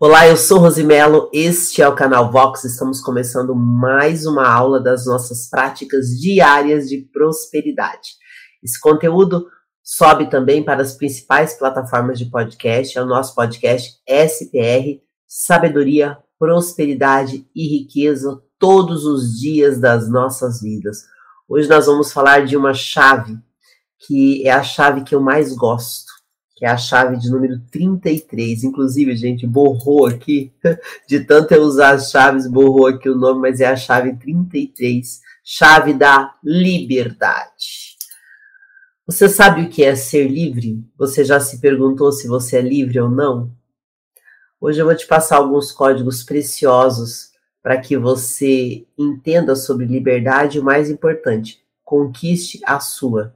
Olá, eu sou Rosimelo, este é o canal Vox. Estamos começando mais uma aula das nossas práticas diárias de prosperidade. Esse conteúdo sobe também para as principais plataformas de podcast, é o nosso podcast SPR Sabedoria, Prosperidade e Riqueza todos os dias das nossas vidas. Hoje nós vamos falar de uma chave que é a chave que eu mais gosto que é a chave de número 33. Inclusive, gente, borrou aqui, de tanto eu usar as chaves, borrou aqui o nome, mas é a chave 33, chave da liberdade. Você sabe o que é ser livre? Você já se perguntou se você é livre ou não? Hoje eu vou te passar alguns códigos preciosos para que você entenda sobre liberdade e o mais importante, conquiste a sua.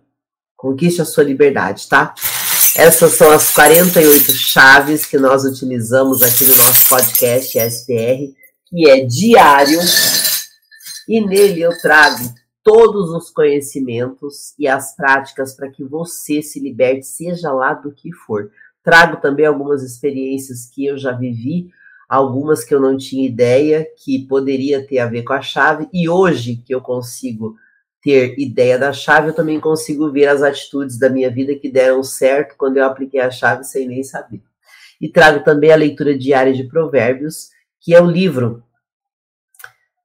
Conquiste a sua liberdade, tá? Essas são as 48 chaves que nós utilizamos aqui no nosso podcast SPR, que é diário, e nele eu trago todos os conhecimentos e as práticas para que você se liberte, seja lá do que for. Trago também algumas experiências que eu já vivi, algumas que eu não tinha ideia que poderia ter a ver com a chave, e hoje que eu consigo ter ideia da chave, eu também consigo ver as atitudes da minha vida que deram certo quando eu apliquei a chave sem nem saber. E trago também a leitura diária de Provérbios, que é um livro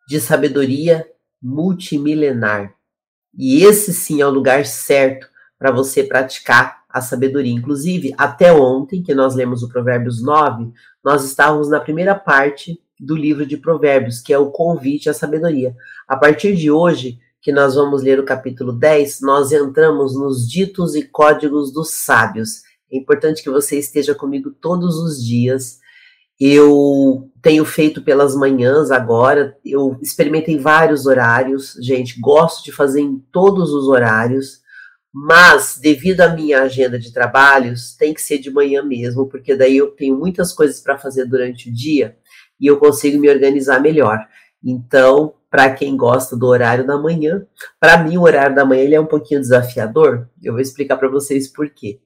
de sabedoria multimilenar. E esse sim é o lugar certo para você praticar a sabedoria. Inclusive, até ontem, que nós lemos o Provérbios 9, nós estávamos na primeira parte do livro de Provérbios, que é o convite à sabedoria. A partir de hoje, que nós vamos ler o capítulo 10, nós entramos nos ditos e códigos dos sábios. É importante que você esteja comigo todos os dias. Eu tenho feito pelas manhãs agora, eu experimentei vários horários, gente, gosto de fazer em todos os horários, mas devido à minha agenda de trabalhos, tem que ser de manhã mesmo, porque daí eu tenho muitas coisas para fazer durante o dia e eu consigo me organizar melhor. Então, para quem gosta do horário da manhã. Para mim, o horário da manhã ele é um pouquinho desafiador. Eu vou explicar para vocês por quê.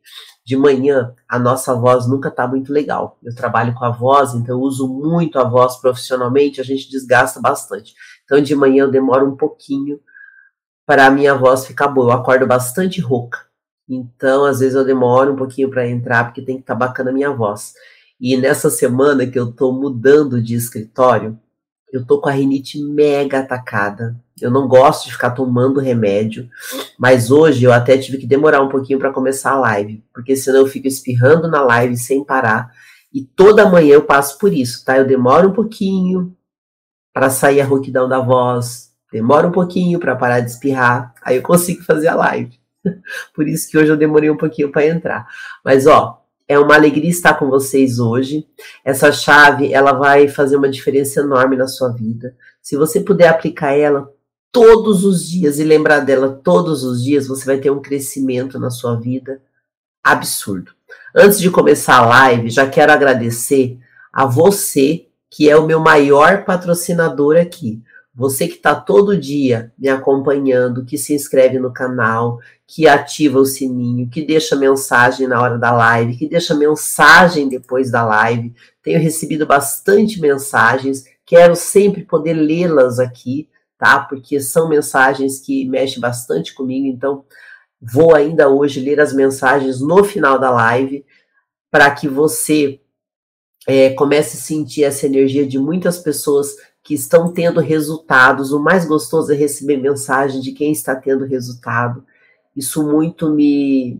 De manhã, a nossa voz nunca está muito legal. Eu trabalho com a voz, então eu uso muito a voz profissionalmente, a gente desgasta bastante. Então, de manhã eu demoro um pouquinho para a minha voz ficar boa. Eu acordo bastante rouca. Então, às vezes eu demoro um pouquinho para entrar, porque tem que estar tá bacana a minha voz. E nessa semana que eu estou mudando de escritório, eu tô com a rinite mega atacada. Eu não gosto de ficar tomando remédio, mas hoje eu até tive que demorar um pouquinho para começar a live, porque senão eu fico espirrando na live sem parar. E toda manhã eu passo por isso, tá? Eu demoro um pouquinho para sair a rouquidão da voz, demoro um pouquinho para parar de espirrar, aí eu consigo fazer a live. Por isso que hoje eu demorei um pouquinho para entrar. Mas ó, é uma alegria estar com vocês hoje. Essa chave, ela vai fazer uma diferença enorme na sua vida. Se você puder aplicar ela todos os dias e lembrar dela todos os dias, você vai ter um crescimento na sua vida absurdo. Antes de começar a live, já quero agradecer a você, que é o meu maior patrocinador aqui. Você que está todo dia me acompanhando, que se inscreve no canal, que ativa o sininho, que deixa mensagem na hora da live, que deixa mensagem depois da live. Tenho recebido bastante mensagens, quero sempre poder lê-las aqui, tá? Porque são mensagens que mexem bastante comigo, então vou ainda hoje ler as mensagens no final da live para que você é, comece a sentir essa energia de muitas pessoas que estão tendo resultados. O mais gostoso é receber mensagem de quem está tendo resultado. Isso muito me,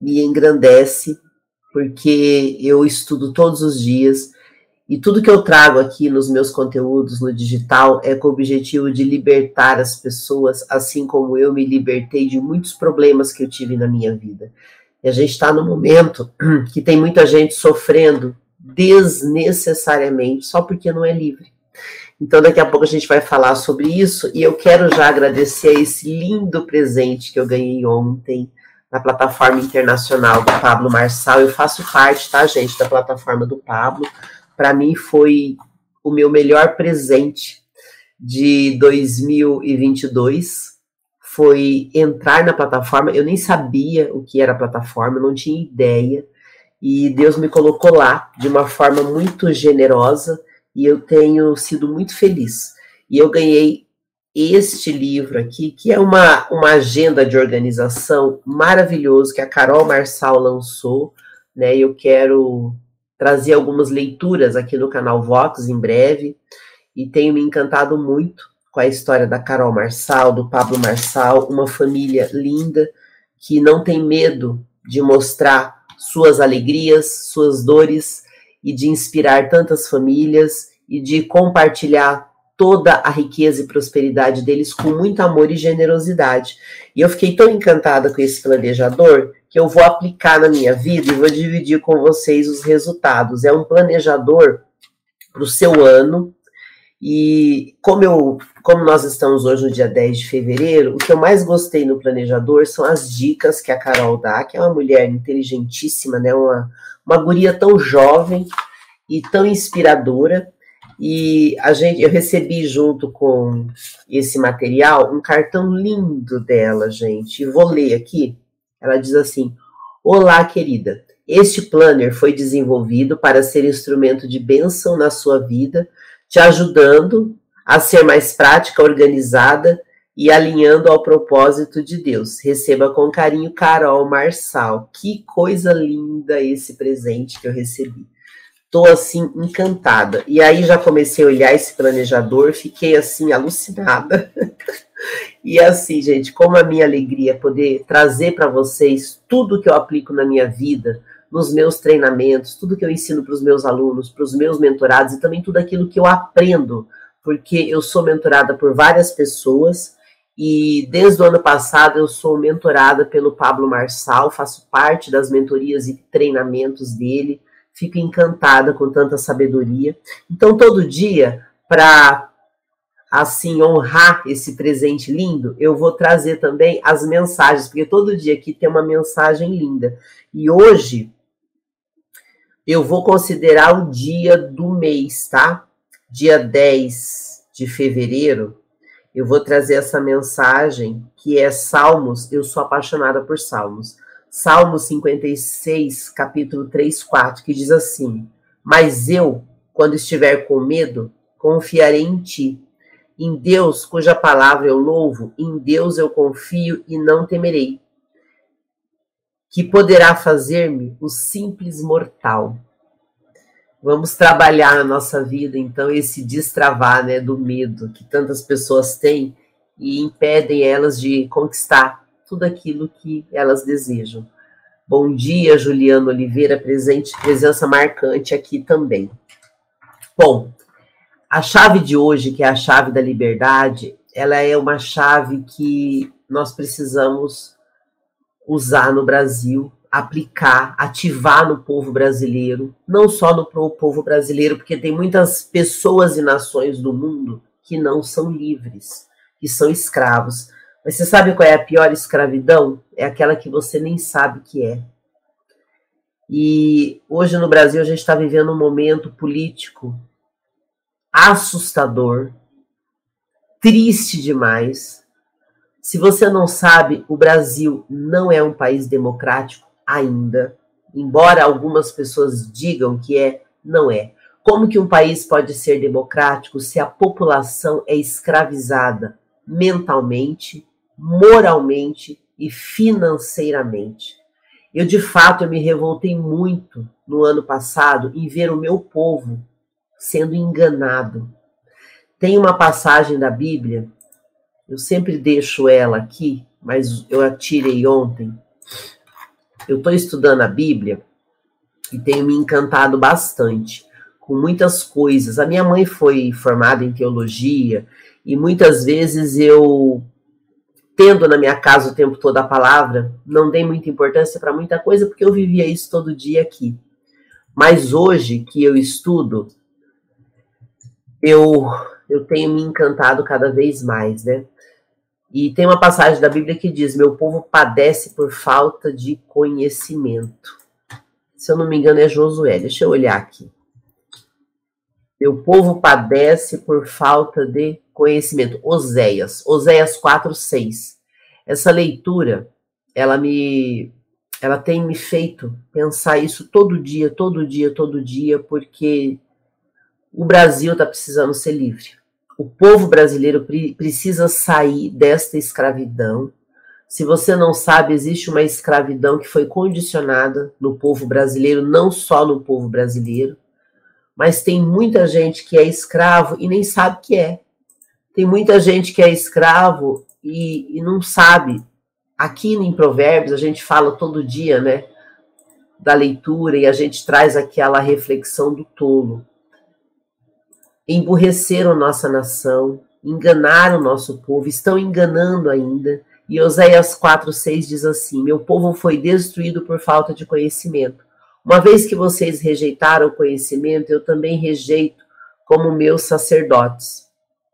me engrandece, porque eu estudo todos os dias e tudo que eu trago aqui nos meus conteúdos no digital é com o objetivo de libertar as pessoas, assim como eu me libertei de muitos problemas que eu tive na minha vida. E a gente está no momento que tem muita gente sofrendo desnecessariamente só porque não é livre. Então, daqui a pouco a gente vai falar sobre isso e eu quero já agradecer a esse lindo presente que eu ganhei ontem na plataforma internacional do Pablo Marçal. Eu faço parte, tá, gente, da plataforma do Pablo. Para mim foi o meu melhor presente de 2022 foi entrar na plataforma. Eu nem sabia o que era a plataforma, não tinha ideia. e Deus me colocou lá de uma forma muito generosa e eu tenho sido muito feliz. E eu ganhei este livro aqui, que é uma, uma agenda de organização maravilhoso que a Carol Marçal lançou, né? Eu quero trazer algumas leituras aqui no canal Vox em breve e tenho me encantado muito com a história da Carol Marçal, do Pablo Marçal, uma família linda que não tem medo de mostrar suas alegrias, suas dores e de inspirar tantas famílias e de compartilhar toda a riqueza e prosperidade deles com muito amor e generosidade. E eu fiquei tão encantada com esse planejador que eu vou aplicar na minha vida e vou dividir com vocês os resultados. É um planejador para o seu ano. E como eu, como nós estamos hoje no dia 10 de fevereiro, o que eu mais gostei no planejador são as dicas que a Carol dá, que é uma mulher inteligentíssima, né? Uma, uma guria tão jovem e tão inspiradora. E a gente, eu recebi junto com esse material um cartão lindo dela, gente. E vou ler aqui. Ela diz assim: Olá, querida. Este planner foi desenvolvido para ser instrumento de bênção na sua vida, te ajudando a ser mais prática, organizada e alinhando ao propósito de Deus. Receba com carinho, Carol Marçal. Que coisa linda esse presente que eu recebi. Tô assim encantada. E aí já comecei a olhar esse planejador, fiquei assim alucinada. e assim, gente, como a minha alegria é poder trazer para vocês tudo que eu aplico na minha vida, nos meus treinamentos, tudo que eu ensino para os meus alunos, para os meus mentorados e também tudo aquilo que eu aprendo, porque eu sou mentorada por várias pessoas e desde o ano passado eu sou mentorada pelo Pablo Marçal, faço parte das mentorias e treinamentos dele fico encantada com tanta sabedoria. Então, todo dia, para assim honrar esse presente lindo, eu vou trazer também as mensagens, porque todo dia aqui tem uma mensagem linda. E hoje eu vou considerar o dia do mês, tá? Dia 10 de fevereiro, eu vou trazer essa mensagem que é Salmos, eu sou apaixonada por Salmos. Salmo 56, capítulo 3, 4, que diz assim: Mas eu, quando estiver com medo, confiarei em ti. Em Deus, cuja palavra eu louvo, em Deus eu confio e não temerei. Que poderá fazer-me o simples mortal. Vamos trabalhar na nossa vida, então, esse destravar né, do medo que tantas pessoas têm e impedem elas de conquistar tudo aquilo que elas desejam. Bom dia, Juliano Oliveira, presente, presença marcante aqui também. Bom, a chave de hoje, que é a chave da liberdade, ela é uma chave que nós precisamos usar no Brasil, aplicar, ativar no povo brasileiro, não só no povo brasileiro, porque tem muitas pessoas e nações do mundo que não são livres, que são escravos. Mas você sabe qual é a pior escravidão? É aquela que você nem sabe que é. E hoje no Brasil a gente está vivendo um momento político assustador, triste demais. Se você não sabe, o Brasil não é um país democrático ainda, embora algumas pessoas digam que é, não é. Como que um país pode ser democrático se a população é escravizada mentalmente, moralmente e financeiramente. Eu, de fato, eu me revoltei muito no ano passado em ver o meu povo sendo enganado. Tem uma passagem da Bíblia, eu sempre deixo ela aqui, mas eu a tirei ontem. Eu estou estudando a Bíblia e tenho me encantado bastante com muitas coisas. A minha mãe foi formada em teologia e muitas vezes eu, tendo na minha casa o tempo todo a palavra, não dei muita importância para muita coisa, porque eu vivia isso todo dia aqui. Mas hoje que eu estudo, eu, eu tenho me encantado cada vez mais, né? E tem uma passagem da Bíblia que diz: Meu povo padece por falta de conhecimento. Se eu não me engano, é Josué. Deixa eu olhar aqui. Meu povo padece por falta de conhecimento. Oséias, Oséias 4, 6. Essa leitura, ela me, ela tem me feito pensar isso todo dia, todo dia, todo dia, porque o Brasil está precisando ser livre. O povo brasileiro precisa sair desta escravidão. Se você não sabe, existe uma escravidão que foi condicionada no povo brasileiro, não só no povo brasileiro, mas tem muita gente que é escravo e nem sabe que é. Tem muita gente que é escravo e, e não sabe. Aqui em Provérbios a gente fala todo dia, né? Da leitura e a gente traz aquela reflexão do tolo emburreceram nossa nação, enganaram nosso povo, estão enganando ainda. E Oséias 4,6 diz assim: Meu povo foi destruído por falta de conhecimento. Uma vez que vocês rejeitaram o conhecimento, eu também rejeito como meus sacerdotes.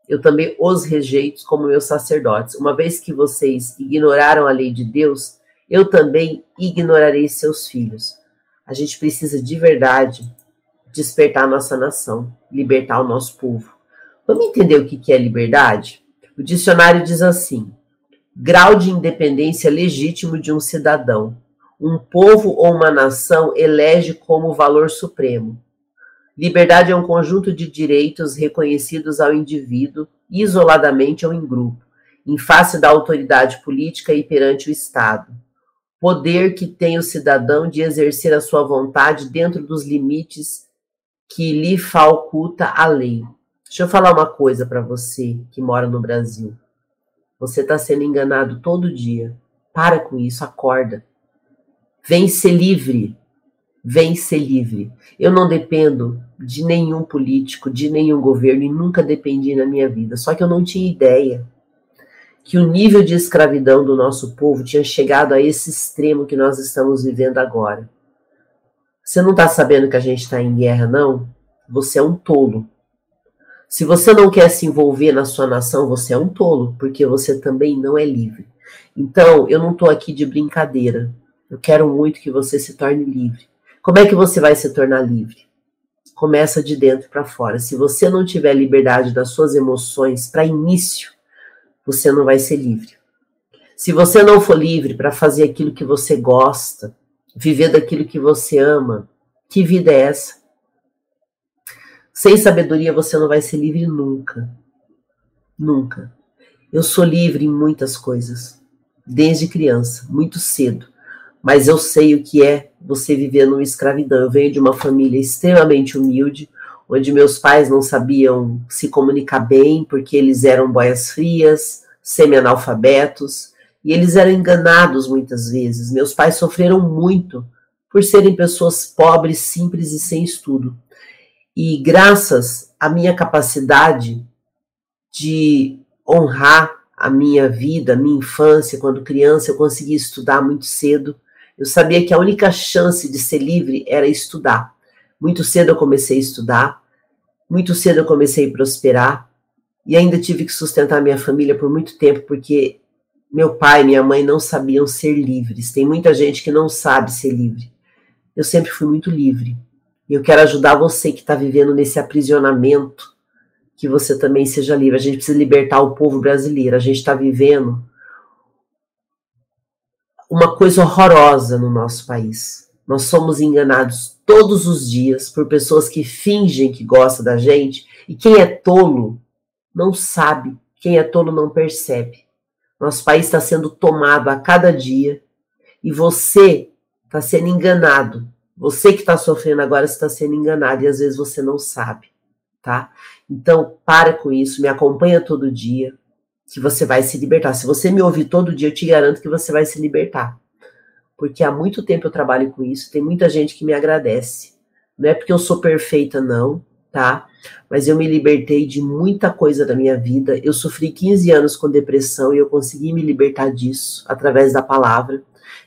Eu também os rejeito como meus sacerdotes. Uma vez que vocês ignoraram a lei de Deus, eu também ignorarei seus filhos. A gente precisa de verdade despertar nossa nação, libertar o nosso povo. Vamos entender o que é liberdade? O dicionário diz assim: grau de independência legítimo de um cidadão. Um povo ou uma nação elege como valor supremo. Liberdade é um conjunto de direitos reconhecidos ao indivíduo, isoladamente ou em grupo, em face da autoridade política e perante o Estado. Poder que tem o cidadão de exercer a sua vontade dentro dos limites que lhe faculta a lei. Deixa eu falar uma coisa para você que mora no Brasil. Você está sendo enganado todo dia. Para com isso, acorda. Vem ser livre. Vem ser livre. Eu não dependo de nenhum político, de nenhum governo e nunca dependi na minha vida. Só que eu não tinha ideia que o nível de escravidão do nosso povo tinha chegado a esse extremo que nós estamos vivendo agora. Você não está sabendo que a gente está em guerra, não? Você é um tolo. Se você não quer se envolver na sua nação, você é um tolo, porque você também não é livre. Então, eu não estou aqui de brincadeira. Eu quero muito que você se torne livre. Como é que você vai se tornar livre? Começa de dentro para fora. Se você não tiver liberdade das suas emoções para início, você não vai ser livre. Se você não for livre para fazer aquilo que você gosta, viver daquilo que você ama. Que vida é essa? Sem sabedoria você não vai ser livre nunca. Nunca. Eu sou livre em muitas coisas, desde criança, muito cedo. Mas eu sei o que é você viver numa escravidão. Eu venho de uma família extremamente humilde, onde meus pais não sabiam se comunicar bem, porque eles eram boias frias, semi-analfabetos. E eles eram enganados muitas vezes. Meus pais sofreram muito por serem pessoas pobres, simples e sem estudo. E graças à minha capacidade de honrar a minha vida, a minha infância, quando criança, eu consegui estudar muito cedo. Eu sabia que a única chance de ser livre era estudar. Muito cedo eu comecei a estudar, muito cedo eu comecei a prosperar e ainda tive que sustentar minha família por muito tempo, porque meu pai e minha mãe não sabiam ser livres. Tem muita gente que não sabe ser livre. Eu sempre fui muito livre. E eu quero ajudar você que está vivendo nesse aprisionamento, que você também seja livre. A gente precisa libertar o povo brasileiro. A gente está vivendo uma coisa horrorosa no nosso país. Nós somos enganados todos os dias por pessoas que fingem que gostam da gente e quem é tolo não sabe, quem é tolo não percebe. Nosso país está sendo tomado a cada dia e você está sendo enganado. Você que está sofrendo agora está sendo enganado e às vezes você não sabe, tá? Então, para com isso, me acompanha todo dia, que você vai se libertar. Se você me ouvir todo dia, eu te garanto que você vai se libertar. Porque há muito tempo eu trabalho com isso, tem muita gente que me agradece. Não é porque eu sou perfeita, não, tá? Mas eu me libertei de muita coisa da minha vida. Eu sofri 15 anos com depressão e eu consegui me libertar disso através da palavra.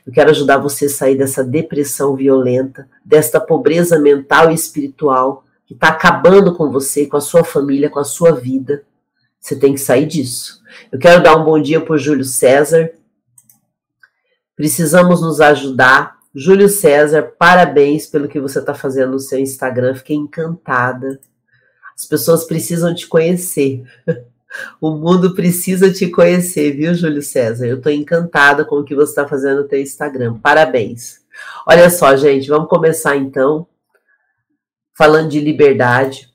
Eu quero ajudar você a sair dessa depressão violenta, desta pobreza mental e espiritual que está acabando com você, com a sua família, com a sua vida. Você tem que sair disso. Eu quero dar um bom dia para o Júlio César. Precisamos nos ajudar. Júlio César, parabéns pelo que você está fazendo no seu Instagram. Fiquei encantada. As pessoas precisam te conhecer. O mundo precisa te conhecer, viu, Júlio César? Eu estou encantada com o que você está fazendo no teu Instagram. Parabéns. Olha só, gente, vamos começar então falando de liberdade.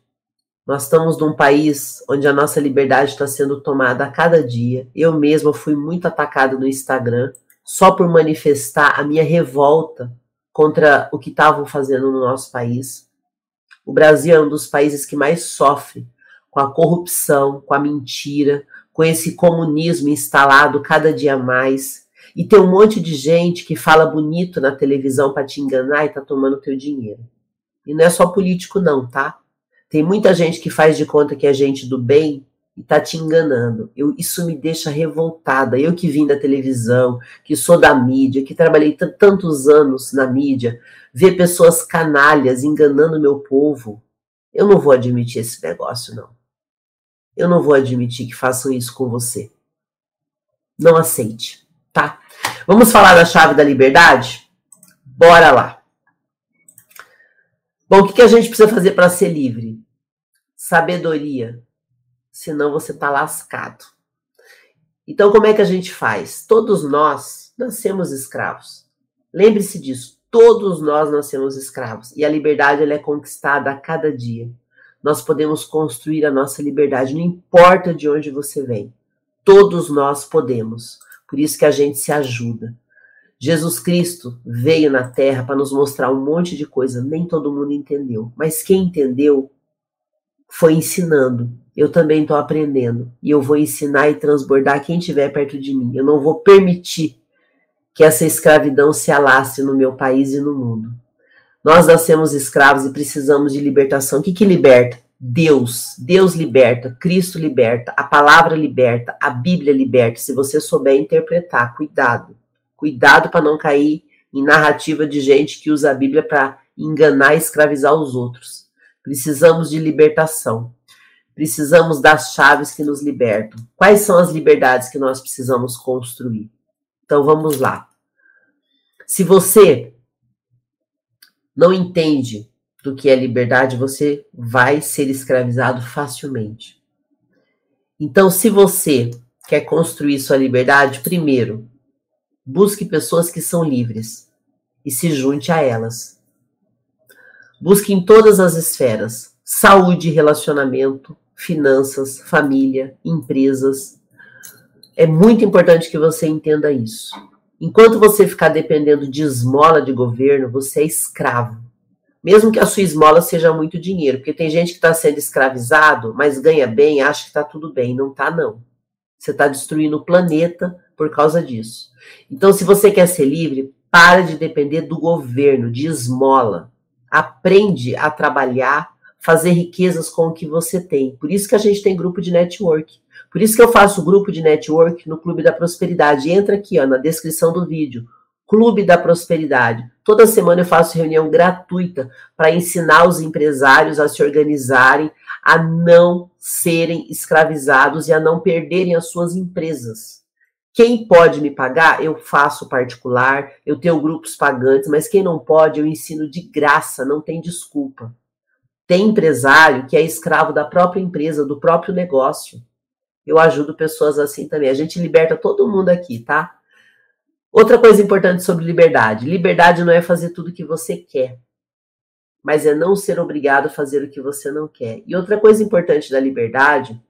Nós estamos num país onde a nossa liberdade está sendo tomada a cada dia. Eu mesma fui muito atacada no Instagram só por manifestar a minha revolta contra o que estavam fazendo no nosso país. O Brasil é um dos países que mais sofre com a corrupção, com a mentira, com esse comunismo instalado cada dia mais. E tem um monte de gente que fala bonito na televisão para te enganar e tá tomando teu dinheiro. E não é só político não, tá? Tem muita gente que faz de conta que é gente do bem e tá te enganando. Eu, isso me deixa revoltada. Eu que vim da televisão, que sou da mídia, que trabalhei tantos anos na mídia, ver pessoas canalhas enganando meu povo. Eu não vou admitir esse negócio, não. Eu não vou admitir que façam isso com você. Não aceite, tá? Vamos falar da chave da liberdade? Bora lá. Bom, o que a gente precisa fazer para ser livre? sabedoria, senão você está lascado. Então, como é que a gente faz? Todos nós nascemos escravos. Lembre-se disso. Todos nós nascemos escravos e a liberdade ela é conquistada a cada dia. Nós podemos construir a nossa liberdade, não importa de onde você vem. Todos nós podemos. Por isso que a gente se ajuda. Jesus Cristo veio na Terra para nos mostrar um monte de coisa, nem todo mundo entendeu, mas quem entendeu foi ensinando. Eu também estou aprendendo. E eu vou ensinar e transbordar quem estiver perto de mim. Eu não vou permitir que essa escravidão se alastre no meu país e no mundo. Nós nascemos escravos e precisamos de libertação. O que, que liberta? Deus. Deus liberta, Cristo liberta, a palavra liberta, a Bíblia liberta. Se você souber interpretar, cuidado. Cuidado para não cair em narrativa de gente que usa a Bíblia para enganar e escravizar os outros. Precisamos de libertação. Precisamos das chaves que nos libertam. Quais são as liberdades que nós precisamos construir? Então vamos lá. Se você não entende do que é liberdade, você vai ser escravizado facilmente. Então, se você quer construir sua liberdade, primeiro, busque pessoas que são livres e se junte a elas. Busque em todas as esferas: saúde, relacionamento, finanças, família, empresas. É muito importante que você entenda isso. Enquanto você ficar dependendo de esmola de governo, você é escravo. Mesmo que a sua esmola seja muito dinheiro, porque tem gente que está sendo escravizado, mas ganha bem, acha que está tudo bem. Não está, não. Você está destruindo o planeta por causa disso. Então, se você quer ser livre, para de depender do governo, de esmola aprende a trabalhar, fazer riquezas com o que você tem. Por isso que a gente tem grupo de network. Por isso que eu faço grupo de network no Clube da Prosperidade. Entra aqui, ó, na descrição do vídeo. Clube da Prosperidade. Toda semana eu faço reunião gratuita para ensinar os empresários a se organizarem, a não serem escravizados e a não perderem as suas empresas. Quem pode me pagar, eu faço particular, eu tenho grupos pagantes, mas quem não pode, eu ensino de graça, não tem desculpa. Tem empresário que é escravo da própria empresa, do próprio negócio. Eu ajudo pessoas assim também. A gente liberta todo mundo aqui, tá? Outra coisa importante sobre liberdade: liberdade não é fazer tudo o que você quer, mas é não ser obrigado a fazer o que você não quer. E outra coisa importante da liberdade,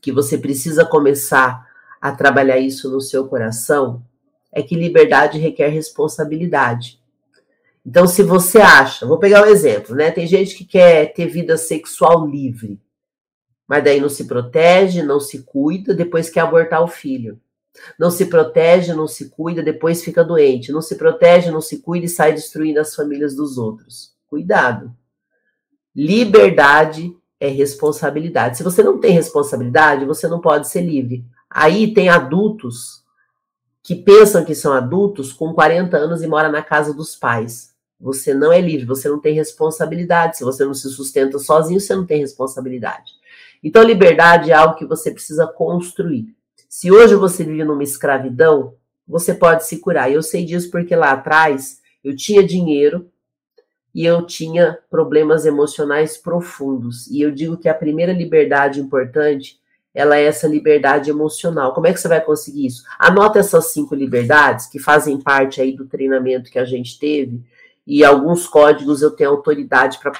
que você precisa começar a trabalhar isso no seu coração é que liberdade requer responsabilidade. Então, se você acha, vou pegar um exemplo, né? Tem gente que quer ter vida sexual livre, mas daí não se protege, não se cuida, depois quer abortar o filho. Não se protege, não se cuida, depois fica doente. Não se protege, não se cuida e sai destruindo as famílias dos outros. Cuidado. Liberdade é responsabilidade. Se você não tem responsabilidade, você não pode ser livre. Aí tem adultos que pensam que são adultos com 40 anos e mora na casa dos pais. Você não é livre, você não tem responsabilidade. Se você não se sustenta sozinho, você não tem responsabilidade. Então, liberdade é algo que você precisa construir. Se hoje você vive numa escravidão, você pode se curar. Eu sei disso porque lá atrás eu tinha dinheiro e eu tinha problemas emocionais profundos. E eu digo que a primeira liberdade importante ela é essa liberdade emocional. Como é que você vai conseguir isso? Anota essas cinco liberdades que fazem parte aí do treinamento que a gente teve e alguns códigos eu tenho autoridade para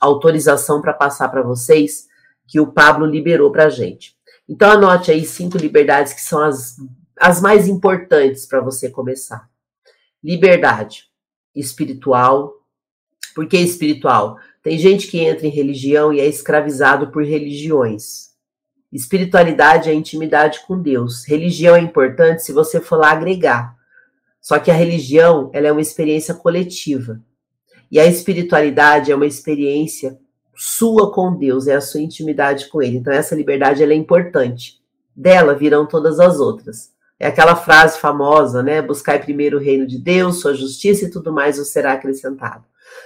autorização para passar para vocês que o Pablo liberou para a gente. Então anote aí cinco liberdades que são as, as mais importantes para você começar. Liberdade espiritual. Por que espiritual? Tem gente que entra em religião e é escravizado por religiões. Espiritualidade é intimidade com Deus. Religião é importante se você for lá agregar. Só que a religião, ela é uma experiência coletiva. E a espiritualidade é uma experiência sua com Deus, é a sua intimidade com ele. Então essa liberdade ela é importante. Dela virão todas as outras. É aquela frase famosa, né? Buscai primeiro o reino de Deus, sua justiça e tudo mais vos será acrescentado.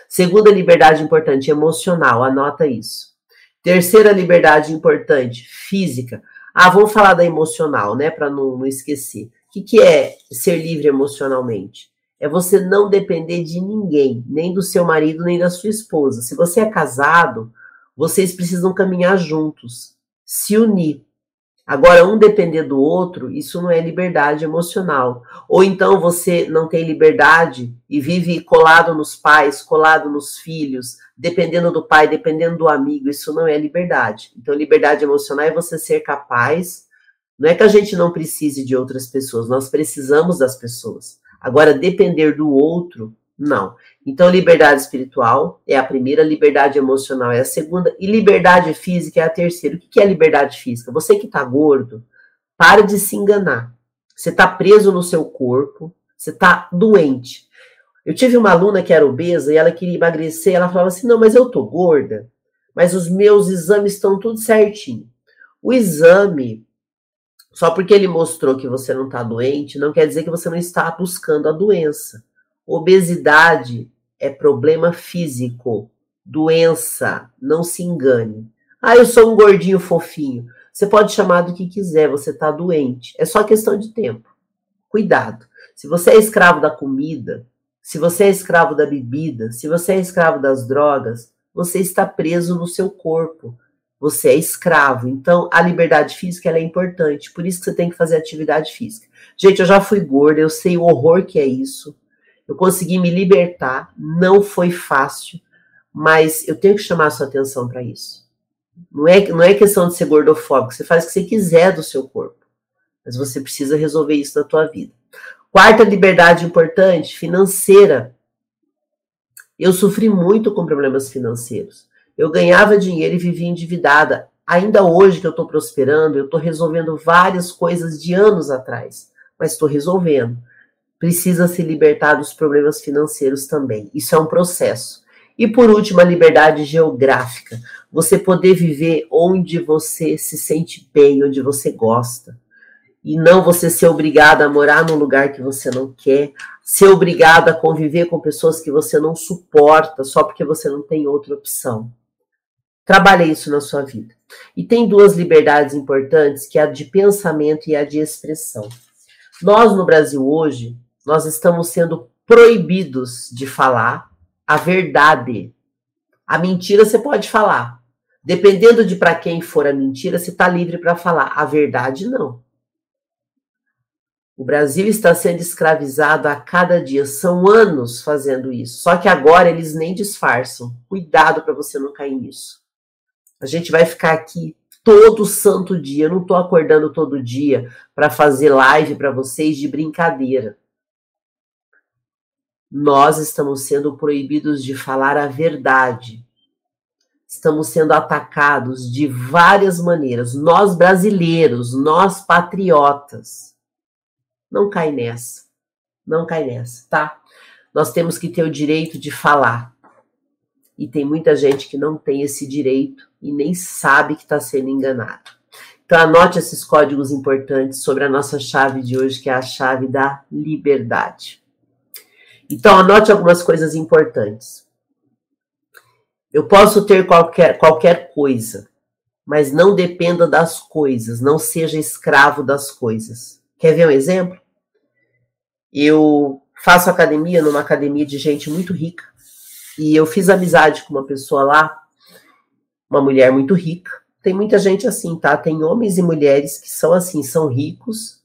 Segunda liberdade importante, emocional, anota isso. Terceira liberdade importante, física. Ah, vamos falar da emocional, né? Para não, não esquecer. O que, que é ser livre emocionalmente? É você não depender de ninguém, nem do seu marido, nem da sua esposa. Se você é casado, vocês precisam caminhar juntos, se unir. Agora, um depender do outro, isso não é liberdade emocional. Ou então você não tem liberdade e vive colado nos pais, colado nos filhos, dependendo do pai, dependendo do amigo, isso não é liberdade. Então, liberdade emocional é você ser capaz. Não é que a gente não precise de outras pessoas, nós precisamos das pessoas. Agora, depender do outro, não. Então, liberdade espiritual é a primeira, liberdade emocional é a segunda, e liberdade física é a terceira. O que é liberdade física? Você que está gordo, para de se enganar. Você está preso no seu corpo, você está doente. Eu tive uma aluna que era obesa e ela queria emagrecer, ela falava assim: não, mas eu tô gorda, mas os meus exames estão tudo certinho. O exame, só porque ele mostrou que você não está doente, não quer dizer que você não está buscando a doença. Obesidade é problema físico, doença, não se engane. Ah, eu sou um gordinho fofinho. Você pode chamar do que quiser, você está doente. É só questão de tempo. Cuidado. Se você é escravo da comida, se você é escravo da bebida, se você é escravo das drogas, você está preso no seu corpo. Você é escravo. Então, a liberdade física é importante. Por isso que você tem que fazer atividade física. Gente, eu já fui gorda, eu sei o horror que é isso. Eu consegui me libertar, não foi fácil, mas eu tenho que chamar a sua atenção para isso. Não é, não é questão de ser gordofóbico, você faz o que você quiser do seu corpo, mas você precisa resolver isso na tua vida. Quarta liberdade importante, financeira. Eu sofri muito com problemas financeiros. Eu ganhava dinheiro e vivia endividada. Ainda hoje que eu estou prosperando, eu estou resolvendo várias coisas de anos atrás, mas estou resolvendo precisa se libertar dos problemas financeiros também. Isso é um processo. E por último, a liberdade geográfica. Você poder viver onde você se sente bem, onde você gosta. E não você ser obrigado a morar num lugar que você não quer, ser obrigado a conviver com pessoas que você não suporta só porque você não tem outra opção. Trabalhe isso na sua vida. E tem duas liberdades importantes, que é a de pensamento e a de expressão. Nós no Brasil hoje nós estamos sendo proibidos de falar a verdade. A mentira você pode falar. Dependendo de para quem for a mentira, você está livre para falar. A verdade, não. O Brasil está sendo escravizado a cada dia. São anos fazendo isso. Só que agora eles nem disfarçam. Cuidado para você não cair nisso. A gente vai ficar aqui todo santo dia. Eu não estou acordando todo dia para fazer live para vocês de brincadeira nós estamos sendo proibidos de falar a verdade. Estamos sendo atacados de várias maneiras. Nós brasileiros, nós patriotas. Não cai nessa. Não cai nessa, tá? Nós temos que ter o direito de falar. E tem muita gente que não tem esse direito e nem sabe que está sendo enganado. Então, anote esses códigos importantes sobre a nossa chave de hoje, que é a chave da liberdade. Então, anote algumas coisas importantes. Eu posso ter qualquer, qualquer coisa, mas não dependa das coisas, não seja escravo das coisas. Quer ver um exemplo? Eu faço academia numa academia de gente muito rica e eu fiz amizade com uma pessoa lá, uma mulher muito rica, tem muita gente assim, tá? Tem homens e mulheres que são assim, são ricos,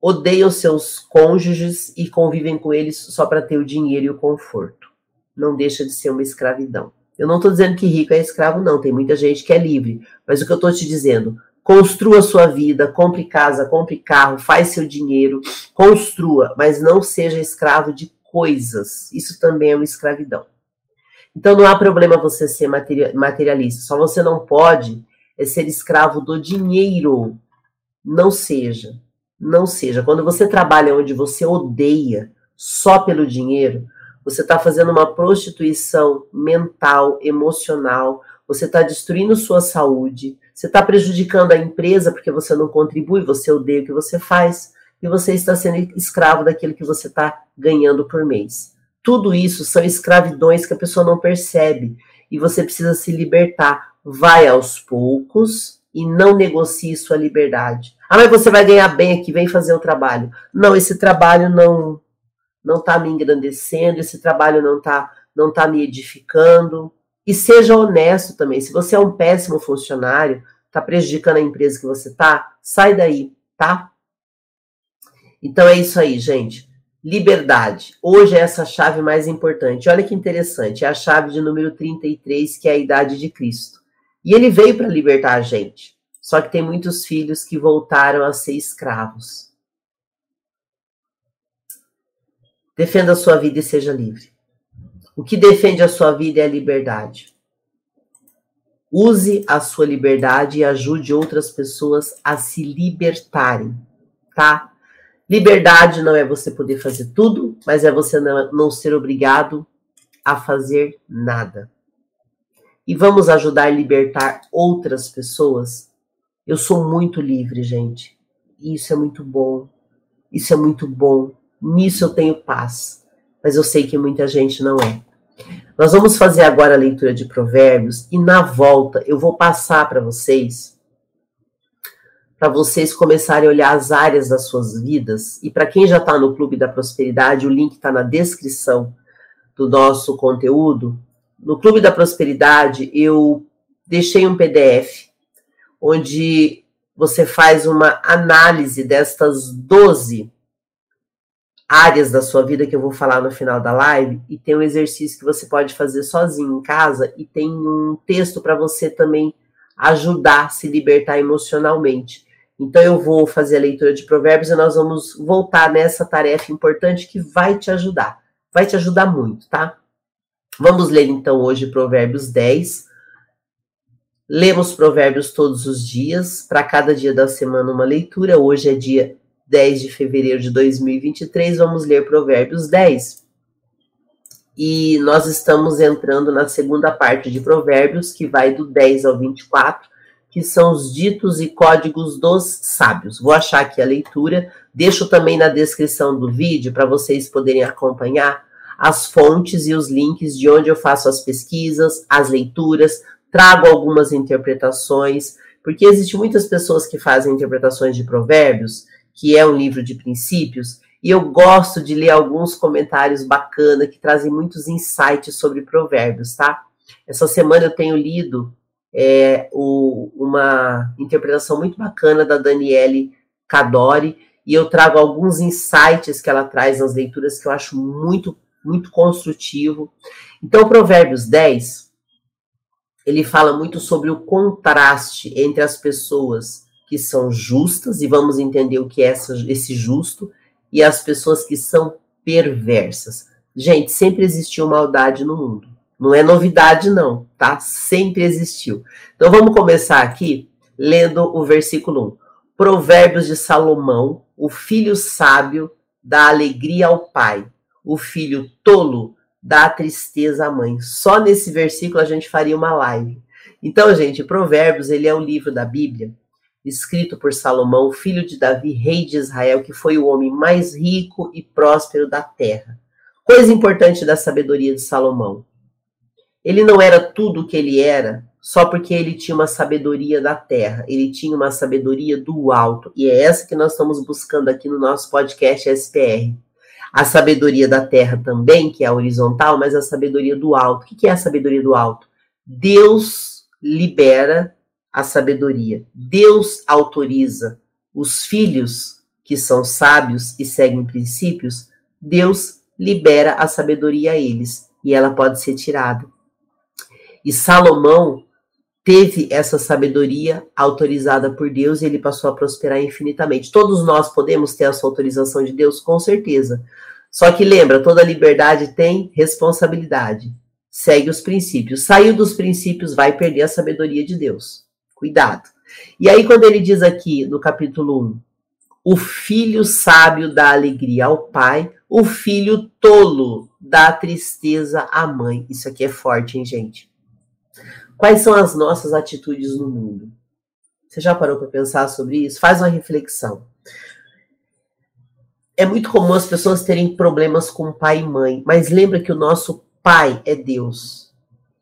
odeiam seus cônjuges e convivem com eles só para ter o dinheiro e o conforto. Não deixa de ser uma escravidão. Eu não estou dizendo que rico é escravo, não. Tem muita gente que é livre. Mas o que eu estou te dizendo, construa sua vida, compre casa, compre carro, faz seu dinheiro, construa, mas não seja escravo de coisas. Isso também é uma escravidão. Então não há problema você ser materialista. Só você não pode é ser escravo do dinheiro. Não seja. Não seja. Quando você trabalha onde você odeia só pelo dinheiro, você está fazendo uma prostituição mental, emocional, você está destruindo sua saúde, você está prejudicando a empresa porque você não contribui, você odeia o que você faz, e você está sendo escravo daquilo que você está ganhando por mês. Tudo isso são escravidões que a pessoa não percebe e você precisa se libertar. Vai aos poucos e não negocie sua liberdade. Ah, mas você vai ganhar bem aqui, vem fazer o trabalho. Não, esse trabalho não não está me engrandecendo, esse trabalho não está não tá me edificando. E seja honesto também. Se você é um péssimo funcionário, está prejudicando a empresa que você está, sai daí, tá? Então é isso aí, gente. Liberdade. Hoje é essa chave mais importante. Olha que interessante, é a chave de número 33, que é a idade de Cristo. E ele veio para libertar a gente. Só que tem muitos filhos que voltaram a ser escravos. Defenda a sua vida e seja livre. O que defende a sua vida é a liberdade. Use a sua liberdade e ajude outras pessoas a se libertarem, tá? Liberdade não é você poder fazer tudo, mas é você não, ser obrigado a fazer nada. E vamos ajudar a libertar outras pessoas. Eu sou muito livre, gente. Isso é muito bom. Isso é muito bom. Nisso eu tenho paz, mas eu sei que muita gente não é. Nós vamos fazer agora a leitura de Provérbios e na volta eu vou passar para vocês para vocês começarem a olhar as áreas das suas vidas. E para quem já está no Clube da Prosperidade, o link está na descrição do nosso conteúdo. No Clube da Prosperidade, eu deixei um PDF onde você faz uma análise destas 12 áreas da sua vida que eu vou falar no final da live e tem um exercício que você pode fazer sozinho em casa e tem um texto para você também ajudar a se libertar emocionalmente. Então eu vou fazer a leitura de provérbios e nós vamos voltar nessa tarefa importante que vai te ajudar. Vai te ajudar muito, tá? Vamos ler então hoje Provérbios 10. Lemos Provérbios todos os dias, para cada dia da semana uma leitura. Hoje é dia 10 de fevereiro de 2023, vamos ler Provérbios 10. E nós estamos entrando na segunda parte de Provérbios, que vai do 10 ao 24, que são os ditos e códigos dos sábios. Vou achar aqui a leitura, deixo também na descrição do vídeo para vocês poderem acompanhar as fontes e os links de onde eu faço as pesquisas, as leituras, trago algumas interpretações, porque existem muitas pessoas que fazem interpretações de provérbios que é um livro de princípios, e eu gosto de ler alguns comentários bacanas que trazem muitos insights sobre provérbios, tá? Essa semana eu tenho lido é, o, uma interpretação muito bacana da Daniele Cadori, e eu trago alguns insights que ela traz nas leituras que eu acho muito, muito construtivo. Então, Provérbios 10, ele fala muito sobre o contraste entre as pessoas que são justas, e vamos entender o que é essa, esse justo, e as pessoas que são perversas. Gente, sempre existiu maldade no mundo. Não é novidade, não, tá? Sempre existiu. Então vamos começar aqui lendo o versículo 1. Provérbios de Salomão, o filho sábio dá alegria ao pai, o filho tolo dá tristeza à mãe. Só nesse versículo a gente faria uma live. Então, gente, Provérbios, ele é um livro da Bíblia escrito por Salomão, filho de Davi, rei de Israel, que foi o homem mais rico e próspero da terra. Coisa importante da sabedoria de Salomão. Ele não era tudo o que ele era só porque ele tinha uma sabedoria da terra, ele tinha uma sabedoria do alto, e é essa que nós estamos buscando aqui no nosso podcast SPR. A sabedoria da terra também, que é horizontal, mas a sabedoria do alto. O que é a sabedoria do alto? Deus libera a sabedoria. Deus autoriza os filhos que são sábios e seguem princípios, Deus libera a sabedoria a eles e ela pode ser tirada. E Salomão teve essa sabedoria autorizada por Deus e ele passou a prosperar infinitamente. Todos nós podemos ter essa autorização de Deus, com certeza. Só que lembra, toda liberdade tem responsabilidade. Segue os princípios. Saiu dos princípios, vai perder a sabedoria de Deus. Cuidado. E aí, quando ele diz aqui no capítulo 1, o filho sábio dá alegria ao pai, o filho tolo dá tristeza à mãe. Isso aqui é forte, hein, gente? Quais são as nossas atitudes no mundo? Você já parou para pensar sobre isso? Faz uma reflexão. É muito comum as pessoas terem problemas com pai e mãe, mas lembra que o nosso pai é Deus.